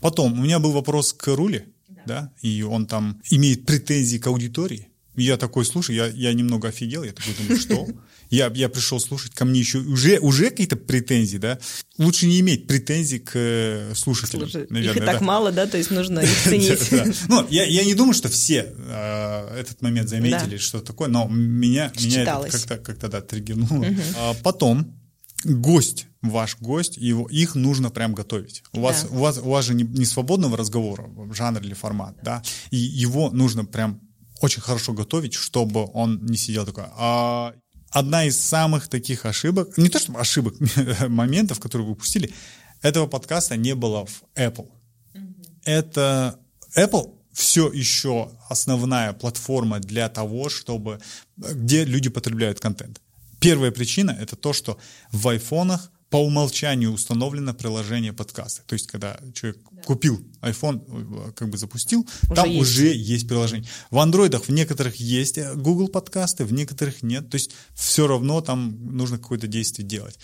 Потом у меня был вопрос к Руле, да. да, и он там имеет претензии к аудитории. Я такой слушаю, я, я немного офигел, я такой думаю, что? Я, я пришел слушать, ко мне еще уже, уже какие-то претензии, да? Лучше не иметь претензий к э, слушателям, Слушай, наверное. Их и так да? мало, да? То есть нужно их ценить. Ну, я, не думаю, что все э, этот момент заметили, что такое, но меня, это как-то, как-то, да, триггернуло. А потом гость, ваш гость, его, их нужно прям готовить. У, да. вас, у, вас, у вас же не, не свободного разговора, жанр или формат, да, и его нужно прям очень хорошо готовить, чтобы он не сидел такой, а одна из самых таких ошибок, не то что ошибок, моментов, которые вы упустили, этого подкаста не было в Apple. Это Apple все еще основная платформа для того, чтобы где люди потребляют контент. Первая причина это то, что в айфонах по умолчанию установлено приложение подкаста. То есть, когда человек да. купил iPhone, как бы запустил, уже там есть. уже есть приложение. В андроидах в некоторых есть э, Google подкасты, в некоторых нет. То есть, все равно там нужно какое-то действие делать.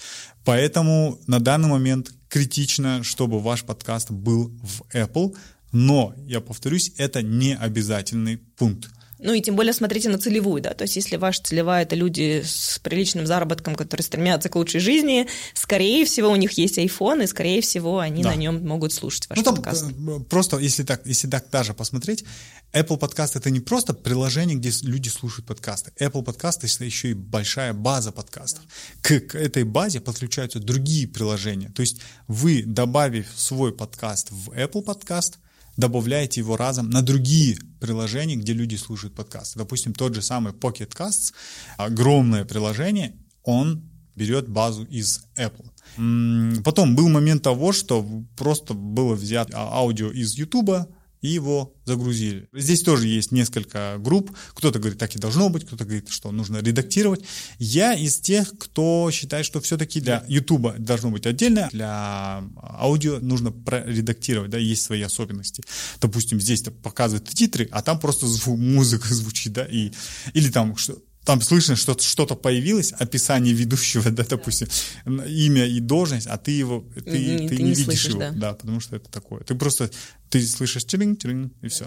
Поэтому на данный момент критично, чтобы ваш подкаст был в Apple. Но, я повторюсь, это не обязательный пункт. Ну и тем более смотрите на целевую, да, то есть если ваша целевая это люди с приличным заработком, которые стремятся к лучшей жизни, скорее всего у них есть iPhone, и скорее всего они да. на нем могут слушать ваш ну, там подкаст. Э, просто если так, если так даже посмотреть, Apple подкаст это не просто приложение, где люди слушают подкасты. Apple подкаст это еще и большая база подкастов. К, к этой базе подключаются другие приложения. То есть вы, добавив свой подкаст в Apple подкаст, добавляете его разом на другие приложения, где люди слушают подкасты. Допустим, тот же самый Pocket Casts, огромное приложение, он берет базу из Apple. Потом был момент того, что просто было взято аудио из YouTube, и его загрузили. Здесь тоже есть несколько групп. Кто-то говорит, так и должно быть, кто-то говорит, что нужно редактировать. Я из тех, кто считает, что все-таки для YouTube должно быть отдельно, для аудио нужно редактировать, да, есть свои особенности. Допустим, здесь показывают титры, а там просто звук, музыка звучит, да, и, или там что там слышно, что что-то появилось, описание ведущего, да, допустим, имя и должность, а ты его, ты, ты, ты не, не видишь видишь его, да. да, потому что это такое. Ты просто, ты слышишь тиринг, тиринг, и все.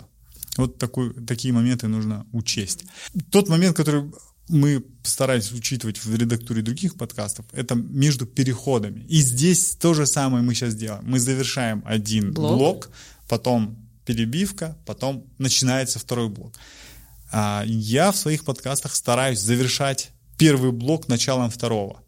Вот такой, такие моменты нужно учесть. Тот момент, который мы старались учитывать в редактуре других подкастов, это между переходами. И здесь то же самое мы сейчас делаем. Мы завершаем один блок, блок потом перебивка, потом начинается второй блок. А, я в своих подкастах стараюсь завершать первый блок началом второго.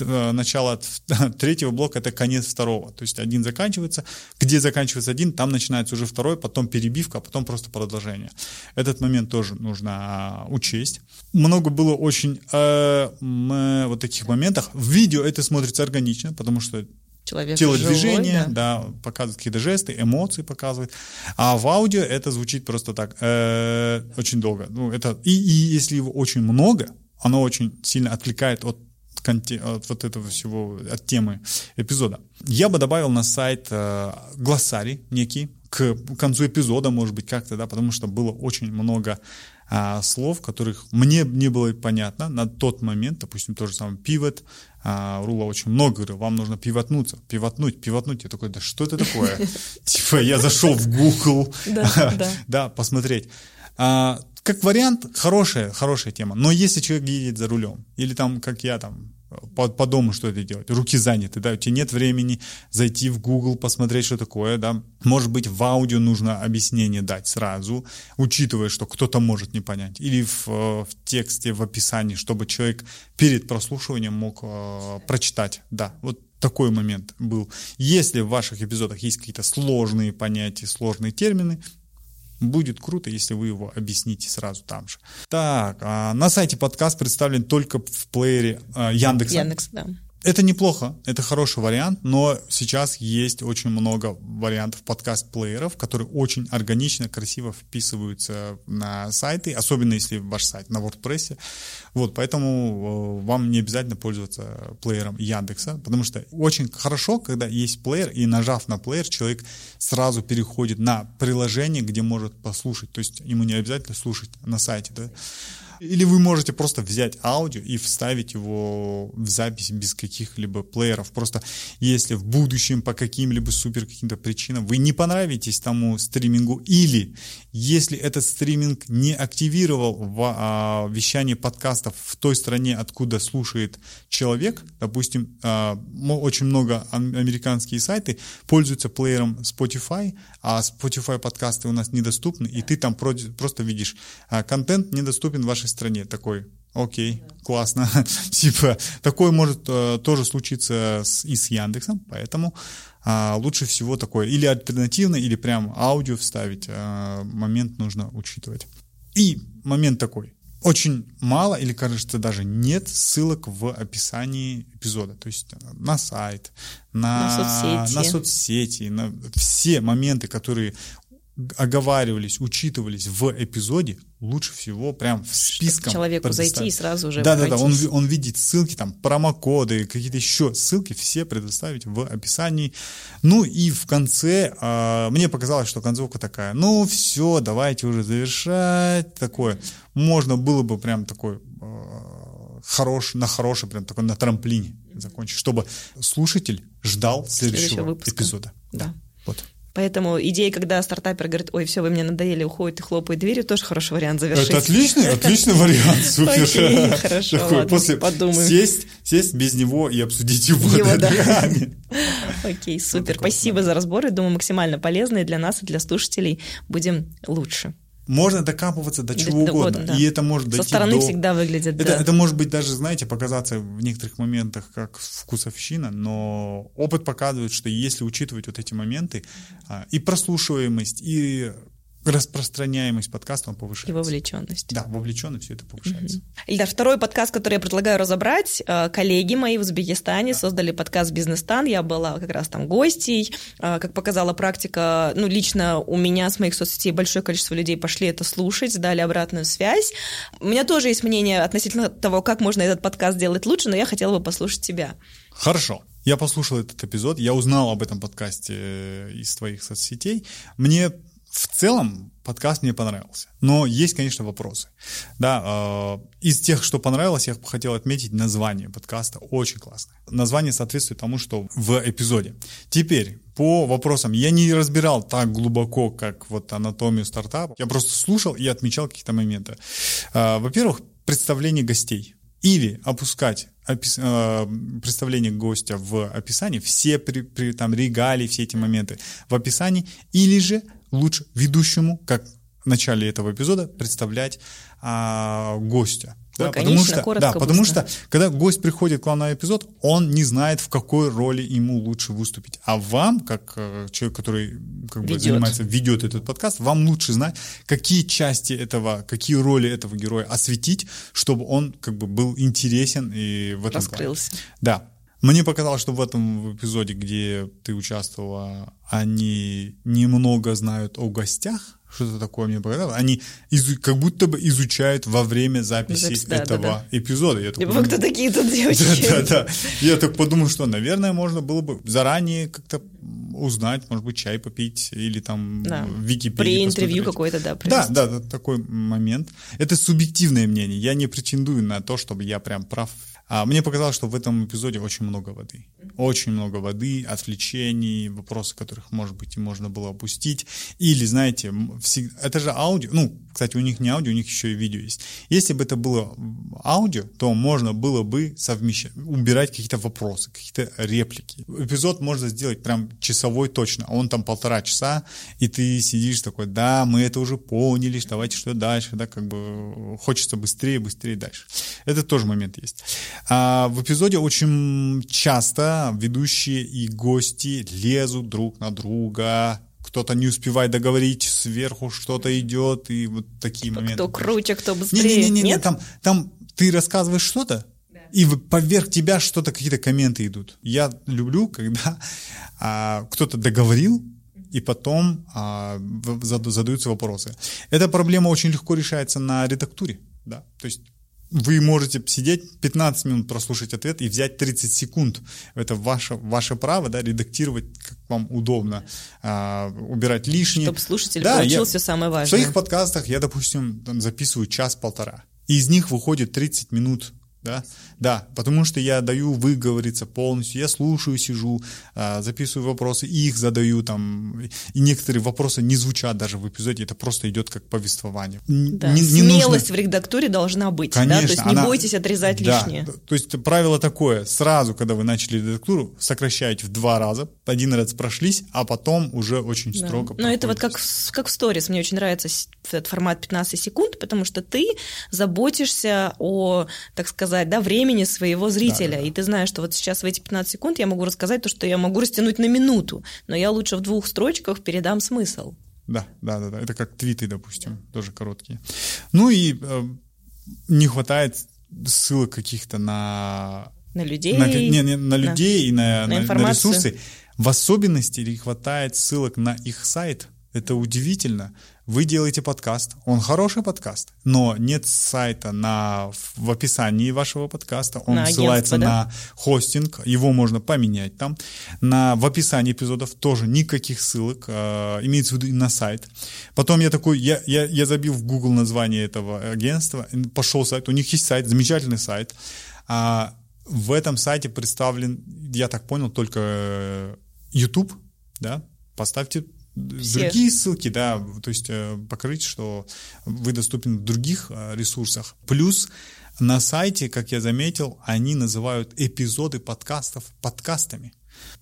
Э, начало третьего блока это конец второго. То есть один заканчивается, где заканчивается один, там начинается уже второй, потом перебивка, а потом просто продолжение. Этот момент тоже нужно а, учесть. Много было очень э, э, вот таких моментов. В видео это смотрится органично, потому что Человек телодвижение, живой, да. да, показывает какие-то жесты, эмоции показывает. А в аудио это звучит просто так э, очень долго. Ну, это, и, и если его очень много, оно очень сильно отвлекает от от вот этого всего, от темы эпизода. Я бы добавил на сайт э, глоссарий некий к концу эпизода, может быть, как-то, да, потому что было очень много а, слов, которых мне не было понятно на тот момент, допустим, то же самое pivot, а, Рула очень много говорил, вам нужно пивотнуться, пивотнуть, пивотнуть. Я такой, да что это такое? Типа я зашел в Google, да, посмотреть. А, как вариант, хорошая, хорошая тема. Но если человек едет за рулем, или там, как я там, по, по дому что это делать, руки заняты, да, у тебя нет времени зайти в Google, посмотреть, что такое, да, может быть, в аудио нужно объяснение дать сразу, учитывая, что кто-то может не понять, или в, в тексте, в описании, чтобы человек перед прослушиванием мог э, прочитать, да, вот такой момент был. Если в ваших эпизодах есть какие-то сложные понятия, сложные термины, Будет круто, если вы его объясните сразу там же. Так, а на сайте подкаст представлен только в плеере а, Яндекса. Яндекс, да. Это неплохо, это хороший вариант, но сейчас есть очень много вариантов подкаст-плееров, которые очень органично, красиво вписываются на сайты, особенно если ваш сайт на WordPress. Вот, поэтому э, вам не обязательно пользоваться плеером Яндекса, потому что очень хорошо, когда есть плеер, и нажав на плеер, человек сразу переходит на приложение, где может послушать. То есть ему не обязательно слушать на сайте. Да? Или вы можете просто взять аудио и вставить его в запись без каких-либо плееров. Просто если в будущем по каким-либо супер каким-то причинам вы не понравитесь тому стримингу, или если этот стриминг не активировал в, а, вещание подкастов в той стране, откуда слушает человек, допустим, а, очень много американские сайты пользуются плеером Spotify, а Spotify подкасты у нас недоступны, и ты там просто видишь а, контент недоступен в вашей стране. Такой, окей, классно. типа, такое может э, тоже случиться с, и с Яндексом, поэтому а, лучше всего такое или альтернативно, или прям аудио вставить. А, момент нужно учитывать. И момент такой. Очень мало или, кажется, даже нет ссылок в описании эпизода. То есть на сайт, на, на соцсети, на, соцсети, на все моменты, которые оговаривались, учитывались в эпизоде, лучше всего прям в списком. человеку зайти и сразу же Да, да, да, он, он видит ссылки, там, промокоды, какие-то еще ссылки, все предоставить в описании. Ну и в конце, э, мне показалось, что концовка такая, ну все, давайте уже завершать, такое. Можно было бы прям такой э, хорош, на хороший, прям такой на трамплине закончить, чтобы слушатель ждал следующего эпизода. Да. Вот. Поэтому идея, когда стартапер говорит, ой, все, вы мне надоели, уходит и хлопает дверью, тоже хороший вариант завершить. Это отличный, отличный вариант, супер. Окей, хорошо, Такой, ладно, после подумаем. Сесть, сесть без него и обсудить его, его да. Окей, супер, спасибо за разборы, думаю, максимально полезные для нас и для слушателей. Будем лучше можно докапываться до чего до, угодно. Да. И это может дойти Со стороны до... всегда выглядит, это, да. это может быть даже, знаете, показаться в некоторых моментах как вкусовщина, но опыт показывает, что если учитывать вот эти моменты, а, и прослушиваемость, и распространяемость подкаста он повышается. И вовлеченность. Да, вовлеченность все это повышается. Угу. Ильдар, второй подкаст, который я предлагаю разобрать. Э, коллеги мои в Узбекистане да. создали подкаст «Бизнес-стан». Я была как раз там гостей. Э, как показала практика, ну, лично у меня с моих соцсетей большое количество людей пошли это слушать, дали обратную связь. У меня тоже есть мнение относительно того, как можно этот подкаст сделать лучше, но я хотела бы послушать тебя. Хорошо. Я послушал этот эпизод, я узнал об этом подкасте э, из твоих соцсетей. Мне в целом подкаст мне понравился. Но есть, конечно, вопросы. Да, э, из тех, что понравилось, я бы хотел отметить название подкаста. Очень классное. Название соответствует тому, что в эпизоде. Теперь, по вопросам. Я не разбирал так глубоко, как вот анатомию стартапа. Я просто слушал и отмечал какие-то моменты. Э, во-первых, представление гостей. Или опускать опис, э, представление гостя в описании, все при, при, там регалии, все эти моменты в описании, или же лучше ведущему, как в начале этого эпизода представлять а, гостя. Да, Лаконично, потому что, коротко, да, потому что когда гость приходит к вам на эпизод, он не знает, в какой роли ему лучше выступить. А вам, как э, человек, который как бы Ведет. занимается, ведет этот подкаст, вам лучше знать, какие части этого, какие роли этого героя осветить, чтобы он как бы был интересен и в этом плане. Раскрылся. Да. Мне показалось, что в этом эпизоде, где ты участвовала, они немного знают о гостях. Что-то такое мне показалось. Они изу- как будто бы изучают во время записи Запись, да, да, этого да. эпизода. Я Типа, кто такие тут девочки? да, да, да. Я так подумал, что, наверное, можно было бы заранее как-то узнать, может быть, чай попить или там Да. в Википедии При интервью какое-то, да, Да, провести. да, да, такой момент. Это субъективное мнение. Я не претендую на то, чтобы я прям прав. А мне показалось, что в этом эпизоде очень много воды. Очень много воды, отвлечений, вопросы, которых, может быть, и можно было опустить. Или, знаете, м, всег- это же аудио. Ну, кстати, у них не аудио, у них еще и видео есть. Если бы это было аудио, то можно было бы совмещать, убирать какие-то вопросы, какие-то реплики. Эпизод можно сделать прям часовой точно, а он там полтора часа, и ты сидишь такой, да, мы это уже поняли, давайте что дальше, да, как бы хочется быстрее, быстрее дальше. Это тоже момент есть. А в эпизоде очень часто ведущие и гости лезут друг на друга, кто-то не успевает договорить, сверху что-то идет, и вот такие моменты. Кто круче, кто быстрее. Не-не-не, Нет? там, там ты рассказываешь что-то, и поверх тебя что-то, какие-то комменты идут. Я люблю, когда а, кто-то договорил, и потом а, задаются вопросы. Эта проблема очень легко решается на редактуре. Да? То есть вы можете сидеть 15 минут прослушать ответ и взять 30 секунд. Это ваше, ваше право, да, редактировать, как вам удобно, а, убирать лишнее. Чтоб слушатель Да, получил я- все самое в важное. своих подкастах я, допустим, там записываю час-полтора. И из них выходит 30 минут. Да? да, потому что я даю выговориться полностью, я слушаю, сижу, а, записываю вопросы, и их задаю там, и некоторые вопросы не звучат даже в эпизоде, это просто идет как повествование. Да, не- не нужно- смелость в редактуре должна быть, да, Конечно, то есть не она- бойтесь отрезать Да, лишнее. То есть правило такое, сразу, когда вы начали редактуру, сокращаете в два раза, один раз прошлись, а потом уже очень Да. строго. Но это вот как, как в сторис. Мне очень нравится этот формат 15 секунд, потому что ты заботишься о, так сказать, да, времени своего зрителя. Да, да, да. И ты знаешь, что вот сейчас в эти 15 секунд я могу рассказать то, что я могу растянуть на минуту, но я лучше в двух строчках передам смысл. Да, да, да, да. Это как твиты, допустим, тоже короткие. Ну и э, не хватает ссылок каких-то на На людей. на, не, не, на людей и на, на на, на информацию. ресурсы. В особенности не хватает ссылок на их сайт. Это удивительно. Вы делаете подкаст, он хороший подкаст, но нет сайта на, в описании вашего подкаста, он На ссылается да? на хостинг, его можно поменять там. На, в описании эпизодов тоже никаких ссылок, э, имеется в виду и на сайт. Потом я такой, я, я, я забил в Google название этого агентства, пошел сайт, у них есть сайт, замечательный сайт. А в этом сайте представлен, я так понял, только э, YouTube, да, поставьте Все. другие ссылки, да, то есть э, покрыть, что вы доступны в других э, ресурсах. Плюс на сайте, как я заметил, они называют эпизоды подкастов подкастами.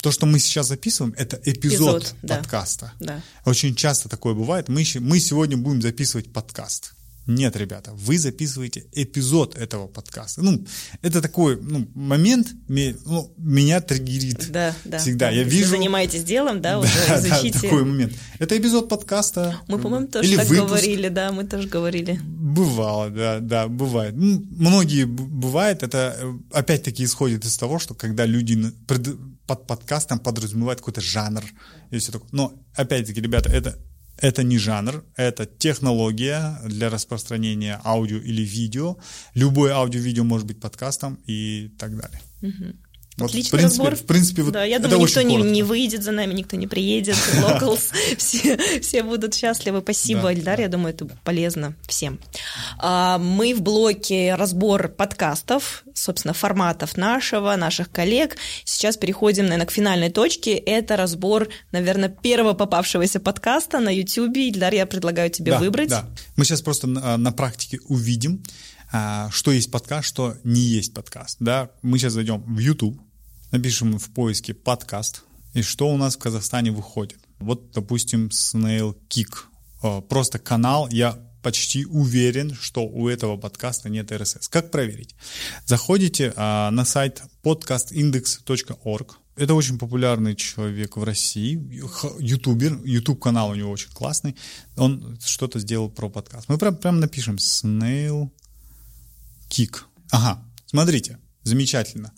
То, что мы сейчас записываем, это эпизод, Эпизод, подкаста. Да. Очень часто такое бывает. Мы, мы сегодня будем записывать подкаст. Нет, ребята, вы записываете эпизод этого подкаста. Ну, это такой ну, момент, ме- ну, меня триггерит Да, да. всегда. да. Я Если вижу... занимаетесь делом, да, уже Да, да, изучите. такой момент. Это эпизод подкаста. Мы, по-моему, тоже Или так выпуск. говорили, да, мы тоже говорили. Бывало, да, да, бывает. Ну, Многие бывает, это э, опять-таки исходит из того, что когда люди под подкастом подразумевают какой-то жанр и все такое. Но опять-таки, ребята, это это не жанр, это технология для распространения аудио или видео. Любое аудио-видео может быть подкастом и так далее. Вот, Отличный в принципе, разбор. В принципе, вот да, я думаю, никто не, не выйдет за нами, никто не приедет. Locals, все, все будут счастливы. Спасибо, Да, Эльдар. да. Я думаю, это полезно всем. А, Мы в блоке разбор подкастов, собственно, форматов нашего, наших коллег. Сейчас переходим, наверное, к финальной точке. Это разбор, наверное, первого попавшегося подкаста на YouTube. Эльдар, я предлагаю тебе Да, выбрать. Да. Мы сейчас просто на, на практике увидим, что есть подкаст, что не есть подкаст. Да? Мы сейчас зайдем в YouTube, напишем в поиске подкаст, и что у нас в Казахстане выходит. Вот, допустим, Snail Kick э, просто канал, я почти уверен, что у этого подкаста нет RSS. Как проверить? Заходите а, на сайт podcastindex.org. Это очень популярный человек в России, ютубер, ютуб канал у него очень классный. Он что-то сделал про подкаст. Мы прям, прям напишем Snail Kick. Ага, смотрите, замечательно.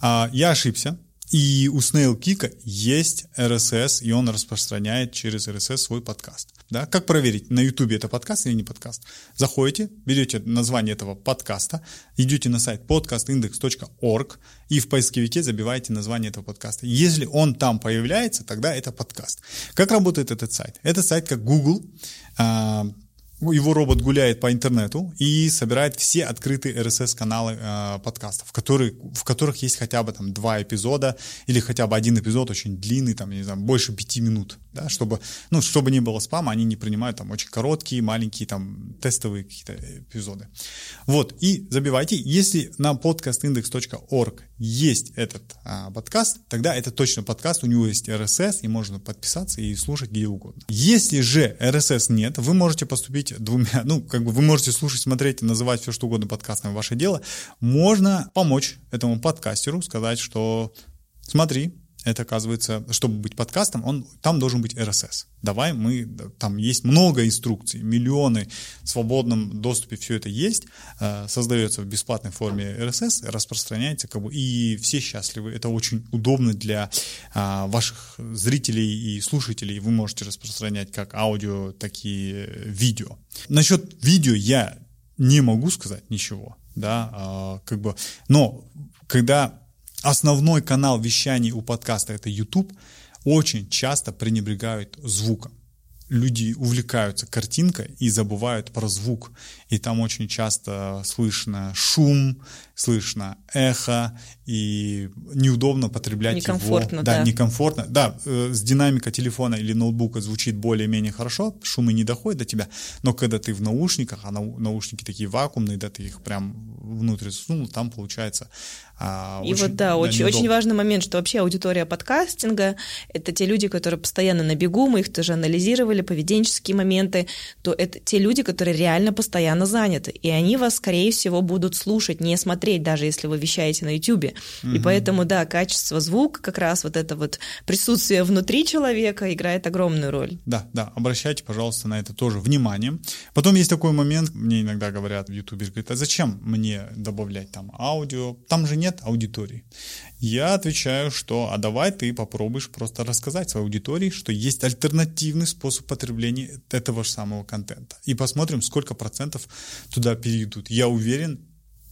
А, я ошибся. И у SnailKick есть RSS, и он распространяет через RSS свой подкаст. Да? Как проверить, на YouTube это подкаст или не подкаст? Заходите, берете название этого подкаста, идете на сайт podcastindex.org и в поисковике забиваете название этого подкаста. Если он там появляется, тогда это подкаст. Как работает этот сайт? Этот сайт как Google, а, его робот гуляет по интернету и собирает все открытые RSS-каналы э, подкастов, которые, в которых есть хотя бы там два эпизода или хотя бы один эпизод очень длинный, там, не знаю, больше пяти минут, да, чтобы, ну, чтобы не было спама, они не принимают там очень короткие, маленькие, там, тестовые какие-то эпизоды. Вот, и забивайте, если на podcastindex.org есть этот а, подкаст, тогда это точно подкаст, у него есть RSS, и можно подписаться и слушать где угодно. Если же RSS нет, вы можете поступить двумя, ну, как бы вы можете слушать, смотреть, называть все что угодно подкастом, ваше дело. Можно помочь этому подкастеру, сказать, что смотри, это оказывается, чтобы быть подкастом, он, там должен быть RSS. Давай мы, там есть много инструкций, миллионы в свободном доступе все это есть, э, создается в бесплатной форме RSS, распространяется, как бы, и все счастливы. Это очень удобно для а, ваших зрителей и слушателей. Вы можете распространять как аудио, так и видео. Насчет видео я не могу сказать ничего, да, а, как бы, но когда основной канал вещаний у подкаста это YouTube, очень часто пренебрегают звуком. Люди увлекаются картинкой и забывают про звук. И там очень часто слышно шум, слышно эхо, и неудобно потреблять некомфортно, его. Да, да, некомфортно. Да, э, с динамика телефона или ноутбука звучит более-менее хорошо, шумы не доходят до тебя, но когда ты в наушниках, а наушники такие вакуумные, да, ты их прям внутрь засунул, там получается а, и очень, вот да, очень, очень важный момент, что вообще аудитория подкастинга — это те люди, которые постоянно на бегу, мы их тоже анализировали, поведенческие моменты, то это те люди, которые реально постоянно заняты, и они вас, скорее всего, будут слушать, не смотреть, даже если вы вещаете на YouTube. Угу. И поэтому, да, качество звука, как раз вот это вот присутствие внутри человека играет огромную роль. Да, да, обращайте, пожалуйста, на это тоже внимание. Потом есть такой момент, мне иногда говорят в YouTube, говорят, а зачем мне добавлять там аудио? Там же нет нет аудитории. Я отвечаю, что а давай ты попробуешь просто рассказать своей аудитории, что есть альтернативный способ потребления этого же самого контента. И посмотрим, сколько процентов туда перейдут. Я уверен,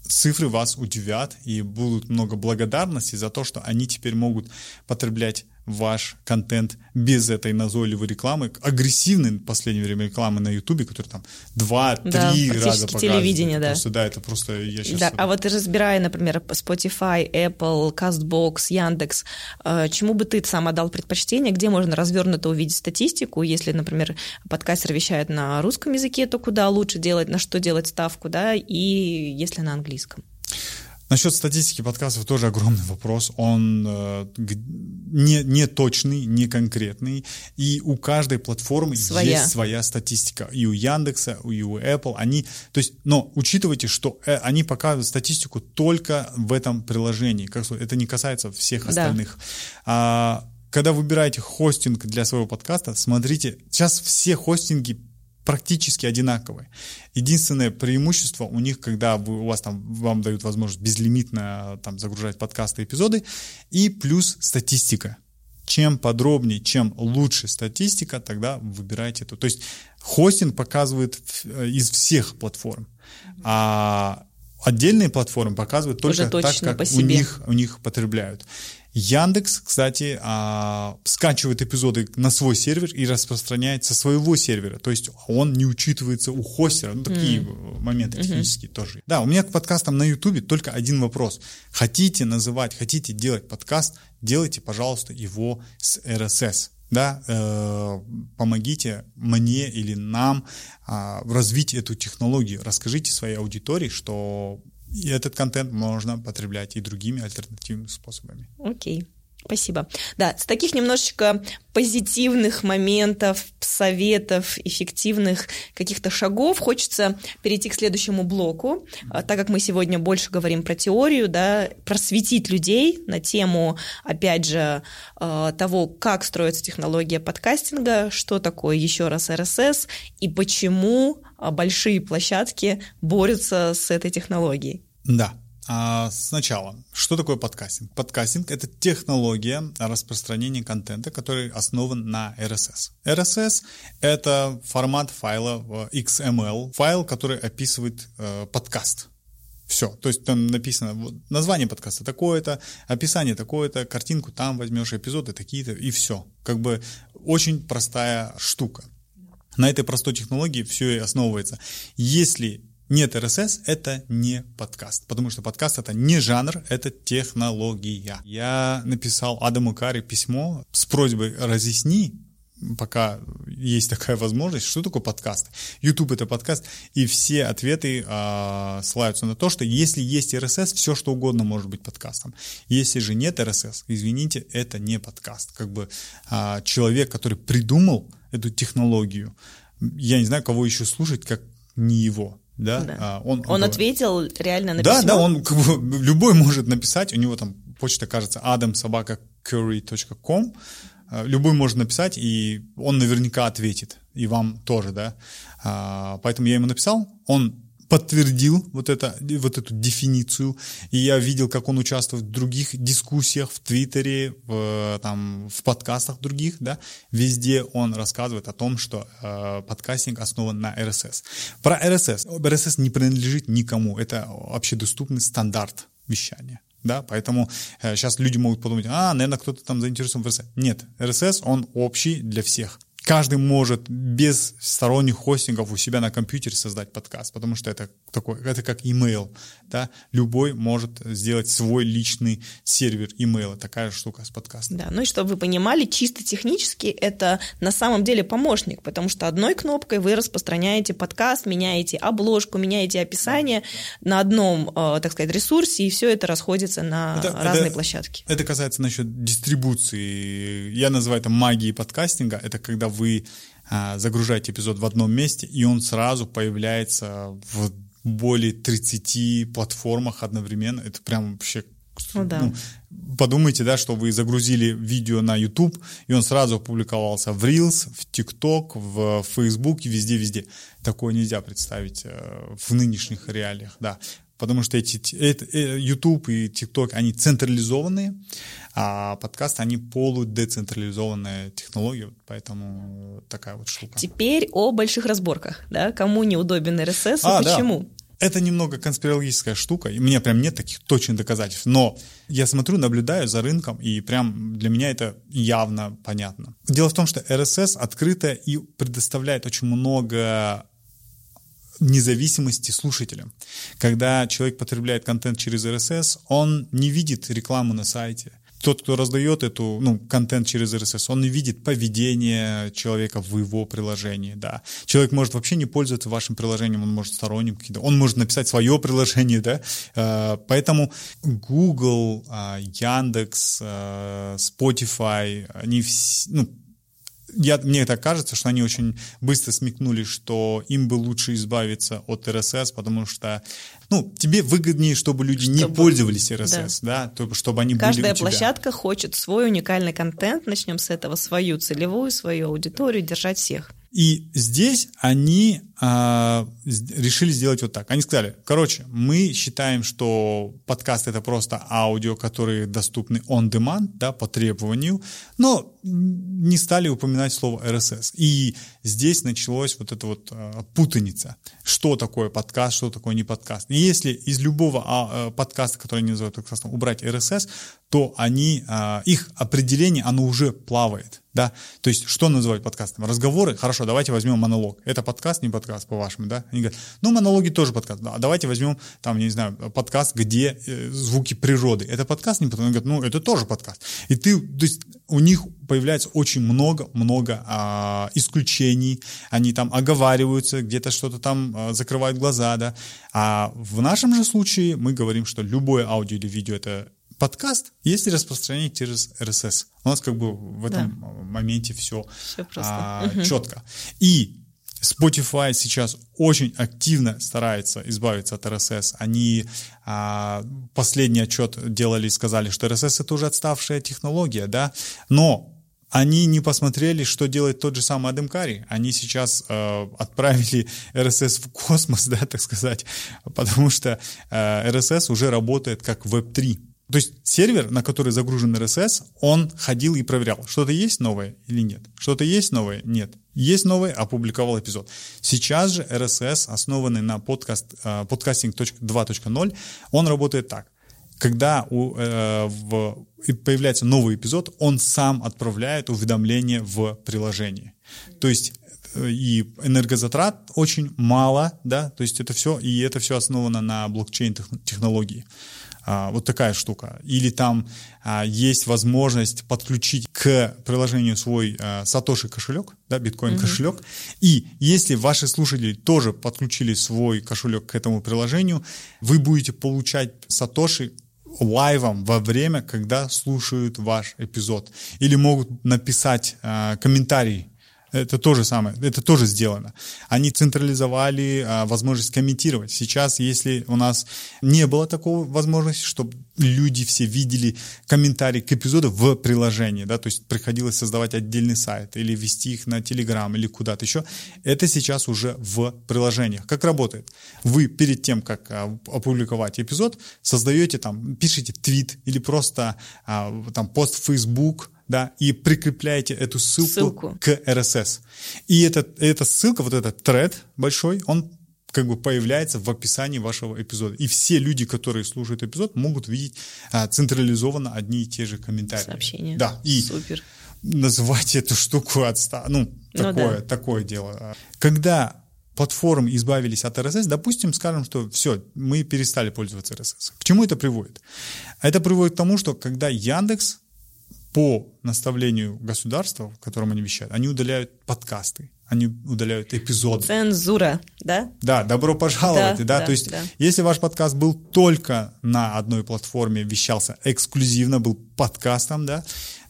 цифры вас удивят и будут много благодарности за то, что они теперь могут потреблять ваш контент без этой назойливой рекламы, агрессивной в последнее время рекламы на Ютубе, которая там два-три да, раза показывает. телевидение, да. Просто, да, это просто я сейчас... Да, а вот разбирая, например, Spotify, Apple, CastBox, Яндекс, э, чему бы ты сам отдал предпочтение, где можно развернуто увидеть статистику, если, например, подкастер вещает на русском языке, то куда лучше делать, на что делать ставку, да, и если на английском? Насчет статистики подкастов тоже огромный вопрос. Он э, не, не точный, не конкретный. И у каждой платформы своя. есть своя статистика. И у Яндекса, и у Apple. Они, то есть, но учитывайте, что э, они показывают статистику только в этом приложении. Как, это не касается всех остальных. Да. А, когда выбираете хостинг для своего подкаста, смотрите, сейчас все хостинги практически одинаковые. Единственное преимущество у них, когда вы, у вас там, вам дают возможность безлимитно там, загружать подкасты, эпизоды, и плюс статистика. Чем подробнее, чем лучше статистика, тогда выбирайте эту. То есть хостинг показывает э, из всех платформ, а отдельные платформы показывают только так, как у них, у них потребляют. Яндекс, кстати, а, скачивает эпизоды на свой сервер и распространяет со своего сервера. То есть он не учитывается у хостера. Ну, такие mm. моменты технические mm-hmm. тоже. Да, у меня к подкастам на Ютубе только один вопрос. Хотите называть, хотите делать подкаст, делайте, пожалуйста, его с RSS да, э, помогите мне или нам э, развить эту технологию, расскажите своей аудитории, что и этот контент можно потреблять и другими альтернативными способами. Окей. Спасибо. Да, с таких немножечко позитивных моментов, советов, эффективных каких-то шагов хочется перейти к следующему блоку, а, так как мы сегодня больше говорим про теорию, да, просветить людей на тему, опять же, а, того, как строится технология подкастинга, что такое еще раз RSS и почему большие площадки борются с этой технологией. Да, а сначала, что такое подкастинг? Подкастинг — это технология распространения контента, который основан на RSS. RSS — это формат файла XML, файл, который описывает э, подкаст. Все, то есть там написано вот, название подкаста такое-то, описание такое-то, картинку там возьмешь, эпизоды такие-то, и все. Как бы очень простая штука. На этой простой технологии все и основывается. Если нет RSS, это не подкаст, потому что подкаст это не жанр, это технология. Я написал Адаму Карри письмо с просьбой разъясни, пока есть такая возможность, что такое подкаст. YouTube это подкаст, и все ответы э, ссылаются на то, что если есть RSS, все что угодно может быть подкастом. Если же нет RSS, извините, это не подкаст. Как бы э, человек, который придумал эту технологию, я не знаю, кого еще слушать, как не его да, да. А, он, он, он ответил реально на да, письмо? Да, он как бы, любой может написать, у него там почта, кажется, adamsobaka.curry.com, любой может написать, и он наверняка ответит, и вам тоже, да, а, поэтому я ему написал, он подтвердил вот, это, вот эту дефиницию, и я видел, как он участвует в других дискуссиях в Твиттере, в, там, в подкастах других, да, везде он рассказывает о том, что э, подкастинг основан на RSS. Про RSS. RSS не принадлежит никому, это общедоступный стандарт вещания. Да, поэтому э, сейчас люди могут подумать, а, наверное, кто-то там заинтересован в RSS. Нет, RSS, он общий для всех каждый может без сторонних хостингов у себя на компьютере создать подкаст, потому что это такой, это как email, да, любой может сделать свой личный сервер email, такая же штука с подкастом. Да, ну и чтобы вы понимали, чисто технически это на самом деле помощник, потому что одной кнопкой вы распространяете подкаст, меняете обложку, меняете описание на одном, э, так сказать, ресурсе, и все это расходится на это, разные это, площадки. Это касается насчет дистрибуции. Я называю это магией подкастинга. Это когда вы а, загружаете эпизод в одном месте, и он сразу появляется в более 30 платформах одновременно. Это прям вообще ну, да. ну, подумайте, да, что вы загрузили видео на YouTube, и он сразу опубликовался в Reels, в TikTok, в Facebook, везде-везде. Такое нельзя представить э, в нынешних реалиях, да потому что эти это, э, YouTube и TikTok, они централизованные, а подкасты, они полудецентрализованная технология, поэтому такая вот штука. Теперь о больших разборках, да, кому неудобен RSS а, и почему? Да. Это немного конспирологическая штука, и у меня прям нет таких точных доказательств, но я смотрю, наблюдаю за рынком, и прям для меня это явно понятно. Дело в том, что RSS открыто и предоставляет очень много независимости слушателя. Когда человек потребляет контент через RSS, он не видит рекламу на сайте. Тот, кто раздает эту, ну, контент через RSS, он не видит поведение человека в его приложении, да. Человек может вообще не пользоваться вашим приложением, он может сторонним каким-то, он может написать свое приложение, да. Э, поэтому Google, э, Яндекс, э, Spotify, они ну, я, мне так кажется, что они очень быстро смекнули, что им бы лучше избавиться от RSS, потому что ну, тебе выгоднее, чтобы люди чтобы, не пользовались RSS, да, да чтобы они Каждая были у тебя. площадка хочет свой уникальный контент, начнем с этого, свою целевую, свою аудиторию, держать всех. И здесь они а, решили сделать вот так. Они сказали, короче, мы считаем, что подкаст это просто аудио, которые доступны on demand, да, по требованию, но не стали упоминать слово RSS. И здесь началась вот эта вот а, путаница. Что такое подкаст, что такое не подкаст. И если из любого а, а, подкаста, который они называют подкастом, убрать RSS, то они, их определение, оно уже плавает да, то есть что называть подкастом? Разговоры, хорошо, давайте возьмем монолог. Это подкаст, не подкаст, по-вашему, да? Они говорят, ну, монологи тоже подкаст. Да, давайте возьмем, там, не знаю, подкаст, где э, звуки природы. Это подкаст, не подкаст? Они говорят, ну, это тоже подкаст. И ты, то есть у них появляется очень много-много а, исключений, они там оговариваются, где-то что-то там а, закрывают глаза, да. А в нашем же случае мы говорим, что любое аудио или видео это подкаст, есть и распространение через RSS. У нас как бы в этом да. моменте все, все а, угу. четко. И Spotify сейчас очень активно старается избавиться от RSS. Они а, последний отчет делали и сказали, что RSS это уже отставшая технология, да, но они не посмотрели, что делает тот же самый Адам Карри. Они сейчас э, отправили RSS в космос, да, так сказать, потому что э, RSS уже работает как Web3. То есть сервер, на который загружен RSS, он ходил и проверял, что-то есть новое или нет. Что-то есть новое? Нет. Есть новое, опубликовал эпизод. Сейчас же RSS, основанный на подкаст, подкастинг 2.0, он работает так. Когда у, э, в, появляется новый эпизод, он сам отправляет уведомление в приложение. То есть э, и энергозатрат очень мало, да, то есть это все, и это все основано на блокчейн технологии. А, вот такая штука. Или там а, есть возможность подключить к приложению свой а, Сатоши кошелек, да, биткоин кошелек. Mm-hmm. И если ваши слушатели тоже подключили свой кошелек к этому приложению, вы будете получать Сатоши лайвом во время, когда слушают ваш эпизод. Или могут написать э, комментарий это то же самое, это тоже сделано. Они централизовали а, возможность комментировать. Сейчас, если у нас не было такой возможности, чтобы люди все видели комментарии к эпизоду в приложении, да, то есть приходилось создавать отдельный сайт или вести их на Telegram или куда-то еще, это сейчас уже в приложениях. Как работает? Вы перед тем, как а, опубликовать эпизод, создаете там, пишите твит или просто а, там пост в Facebook, да, и прикрепляете эту ссылку, ссылку. к RSS. И эта, эта ссылка, вот этот тред большой, он как бы появляется в описании вашего эпизода. И все люди, которые слушают эпизод, могут видеть а, централизованно одни и те же комментарии. Сообщения. Да. И Супер. называть эту штуку отста... ну, ну такое, да. такое дело. Когда платформы избавились от RSS, допустим, скажем, что все, мы перестали пользоваться RSS. К чему это приводит? Это приводит к тому, что когда Яндекс по наставлению государства, в котором они вещают, они удаляют подкасты, они удаляют эпизоды. Цензура, да? Да, добро пожаловать, да. да? да То есть, да. если ваш подкаст был только на одной платформе, вещался эксклюзивно, был подкастом, да,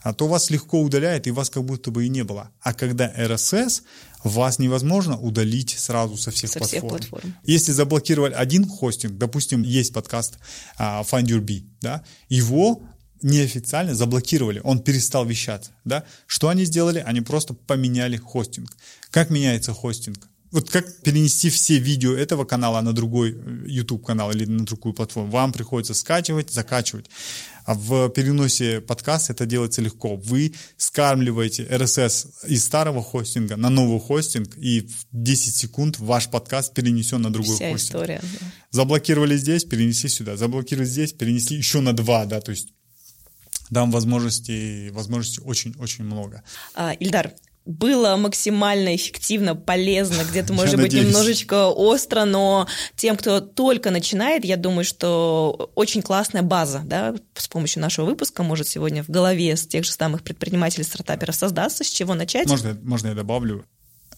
а то вас легко удаляет, и вас как будто бы и не было. А когда RSS, вас невозможно удалить сразу со всех, со платформ. всех платформ. Если заблокировали один хостинг, допустим, есть подкаст uh, Find Your Bee, да, его неофициально заблокировали, он перестал вещать. Да? Что они сделали? Они просто поменяли хостинг. Как меняется хостинг? Вот как перенести все видео этого канала на другой э, YouTube канал или на другую платформу? Вам приходится скачивать, закачивать. А в переносе подкаста это делается легко. Вы скармливаете RSS из старого хостинга на новый хостинг, и в 10 секунд ваш подкаст перенесен на другой Вся хостинг. история. Заблокировали здесь, перенесли сюда. Заблокировали здесь, перенесли еще на два, да, то есть дам возможностей, возможностей очень-очень много. А, Ильдар, было максимально эффективно, полезно, где-то, может быть, немножечко остро, но тем, кто только начинает, я думаю, что очень классная база, да, с помощью нашего выпуска может сегодня в голове с тех же самых предпринимателей, стартаперов создаться, с чего начать. Можно, можно я добавлю?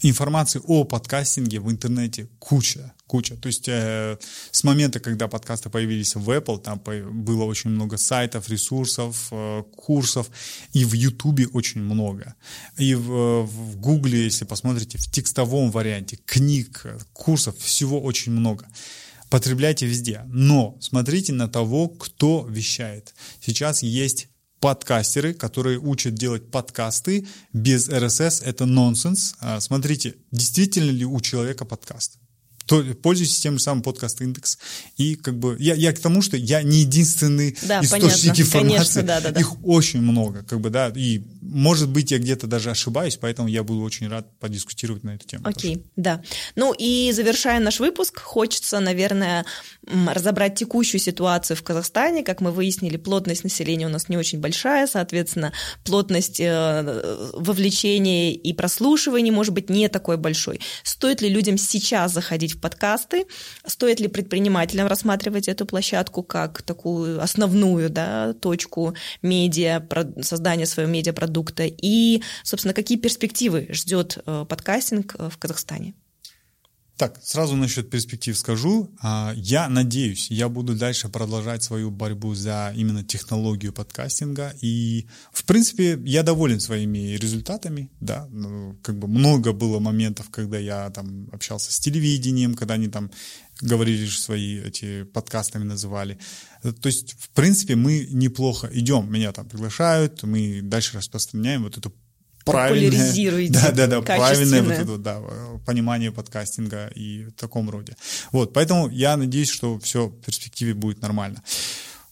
информации о подкастинге в интернете куча, куча. То есть э, с момента, когда подкасты появились в Apple, там было очень много сайтов, ресурсов, э, курсов, и в YouTube очень много. И в, в Google, если посмотрите, в текстовом варианте, книг, курсов, всего очень много потребляйте везде. Но смотрите на того, кто вещает. Сейчас есть подкастеры, которые учат делать подкасты без RSS, это нонсенс. А, смотрите, действительно ли у человека подкаст? То пользуйтесь тем же самым подкаст индекс. И как бы я, я к тому, что я не единственный да, источник понятно. информации. Конечно, да, да, да. Их очень много, как бы, да. И может быть, я где-то даже ошибаюсь, поэтому я буду очень рад подискутировать на эту тему. Окей, okay, да. Ну и завершая наш выпуск, хочется, наверное, разобрать текущую ситуацию в Казахстане. Как мы выяснили, плотность населения у нас не очень большая, соответственно, плотность э, вовлечения и прослушивания может быть не такой большой. Стоит ли людям сейчас заходить в подкасты? Стоит ли предпринимателям рассматривать эту площадку как такую основную да, точку медиа, создания своего медиапродукта? И, собственно, какие перспективы ждет э, подкастинг э, в Казахстане? Так, сразу насчет перспектив скажу. А, я надеюсь, я буду дальше продолжать свою борьбу за именно технологию подкастинга. И, в принципе, я доволен своими результатами. Да, ну, как бы много было моментов, когда я там общался с телевидением, когда они там говорили свои эти подкастами называли. То есть, в принципе, мы неплохо идем. Меня там приглашают, мы дальше распространяем вот эту популяризируете. Да, да, да, правильное вот это, да, понимание подкастинга и в таком роде. Вот, поэтому я надеюсь, что все в перспективе будет нормально.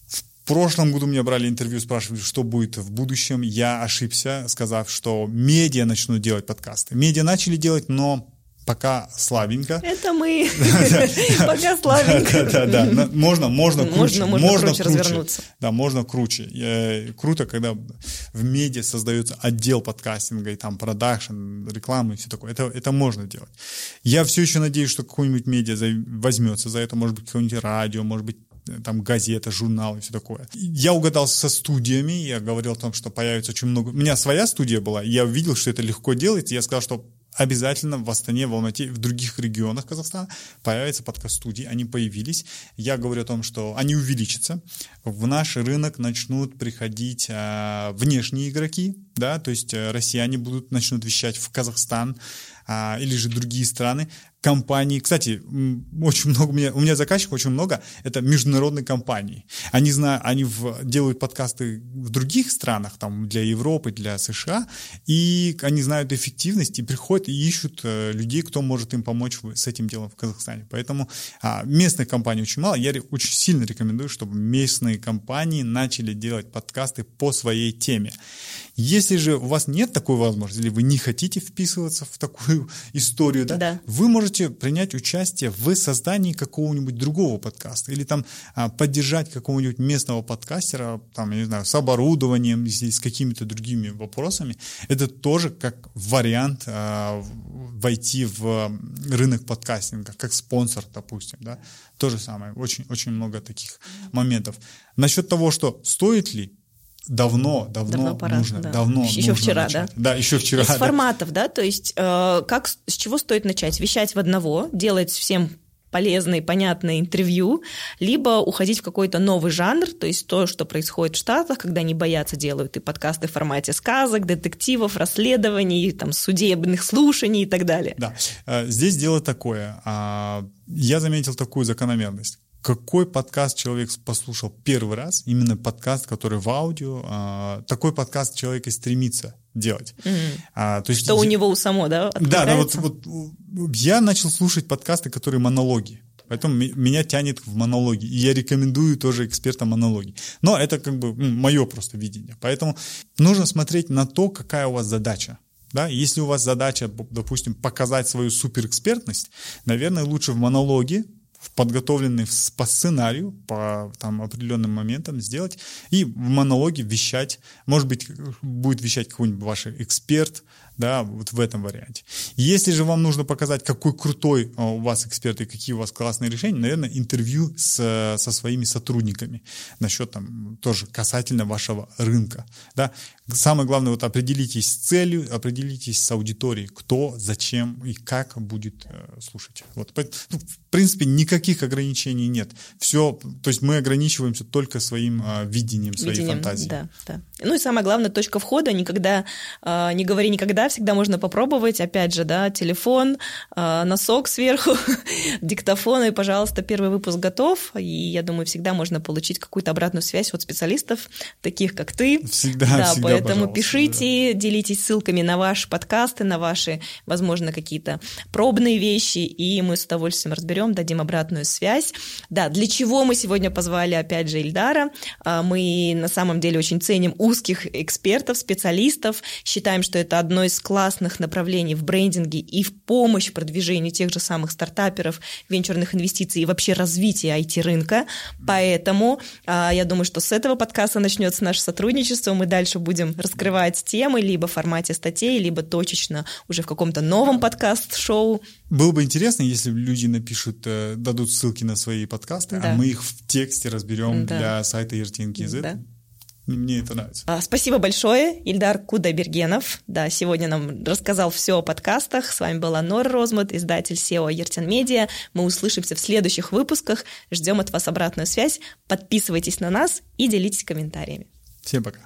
В прошлом году меня брали интервью, спрашивали, что будет в будущем. Я ошибся, сказав, что медиа начнут делать подкасты. Медиа начали делать, но пока слабенько. Это мы. Пока слабенько. Да, да, да. Можно, можно круче. Можно круче развернуться. Да, можно круче. Круто, когда в медиа создается отдел подкастинга, и там продакшн, реклама и все такое. Это, это можно делать. Я все еще надеюсь, что какой-нибудь медиа возьмется за это, может быть, какое-нибудь радио, может быть, там газета, журнал и все такое. Я угадал со студиями, я говорил о том, что появится очень много... У меня своя студия была, я увидел, что это легко делать, и я сказал, что обязательно в Астане, в Алмате, в других регионах Казахстана появятся подкаст-студии. Они появились. Я говорю о том, что они увеличатся. В наш рынок начнут приходить а, внешние игроки, да, то есть а, россияне будут начнут вещать в Казахстан а, или же другие страны компании. Кстати, очень много у меня, у меня заказчиков очень много. Это международные компании. Они знают, они в, делают подкасты в других странах, там для Европы, для США, и они знают эффективность и приходят и ищут э, людей, кто может им помочь с этим делом в Казахстане. Поэтому а, местных компаний очень мало. Я очень сильно рекомендую, чтобы местные компании начали делать подкасты по своей теме. Если же у вас нет такой возможности, или вы не хотите вписываться в такую историю, да, да. вы можете принять участие в создании какого-нибудь другого подкаста или там а, поддержать какого-нибудь местного подкастера, там, я не знаю, с оборудованием, если с какими-то другими вопросами. Это тоже как вариант а, войти в рынок подкастинга, как спонсор, допустим, да. То же самое. Очень, очень много таких моментов. Насчет того, что стоит ли, давно, давно, давно пора, нужно, да. давно еще нужно вчера, начать. да? Да, еще вчера. Из да. форматов, да, то есть э, как с чего стоит начать? Вещать в одного, делать всем полезное и понятное интервью, либо уходить в какой-то новый жанр, то есть то, что происходит в Штатах, когда они боятся, делают и подкасты в формате сказок, детективов, расследований, там, судебных слушаний и так далее. Да, э, здесь дело такое. А, я заметил такую закономерность какой подкаст человек послушал первый раз, именно подкаст, который в аудио, а, такой подкаст человек и стремится делать. Mm-hmm. А, то есть, Что у него у самого, да? Да, да вот, вот я начал слушать подкасты, которые монологи. Поэтому меня тянет в монологи. И я рекомендую тоже экспертам монологи. Но это как бы мое просто видение. Поэтому нужно смотреть на то, какая у вас задача. Да? Если у вас задача, допустим, показать свою суперэкспертность, наверное, лучше в монологе подготовленный по сценарию, по там, определенным моментам сделать, и в монологе вещать, может быть, будет вещать какой-нибудь ваш эксперт, да, вот в этом варианте. Если же вам нужно показать, какой крутой а, у вас эксперт и какие у вас классные решения, наверное, интервью с, со своими сотрудниками насчет там тоже касательно вашего рынка, да. Самое главное, вот определитесь с целью, определитесь с аудиторией, кто, зачем и как будет э, слушать. Вот, ну, в принципе, никаких ограничений нет. Все, то есть мы ограничиваемся только своим э, видением, своей видением, фантазией. Да, да. Ну и самое главное, точка входа, никогда, э, не говори никогда, всегда можно попробовать, опять же, да, телефон, э, носок сверху, диктофон, и, пожалуйста, первый выпуск готов, и я думаю, всегда можно получить какую-то обратную связь от специалистов, таких как ты. Всегда, да, всегда, поэтому пишите, да. делитесь ссылками на ваши подкасты, на ваши, возможно, какие-то пробные вещи, и мы с удовольствием разберем, дадим обратную связь. Да, для чего мы сегодня позвали, опять же, Ильдара? А, мы на самом деле очень ценим узких экспертов, специалистов, считаем, что это одно из классных направлений в брендинге и в помощь продвижению тех же самых стартаперов, венчурных инвестиций и вообще развития IT-рынка. Поэтому а, я думаю, что с этого подкаста начнется наше сотрудничество. Мы дальше будем раскрывать темы либо в формате статей, либо точечно уже в каком-то новом подкаст-шоу. Было бы интересно, если люди напишут, э, дадут ссылки на свои подкасты, а да. а мы их в тексте разберем да. для сайта ERTNKZ. Да Мне это нравится. А, спасибо большое, Ильдар Кудайбергенов. Да, сегодня нам рассказал все о подкастах. С вами была Нора Розмут, издатель SEO Ертин Медиа. Мы услышимся в следующих выпусках. Ждем от вас обратную связь. Подписывайтесь на нас и делитесь комментариями. Всем пока.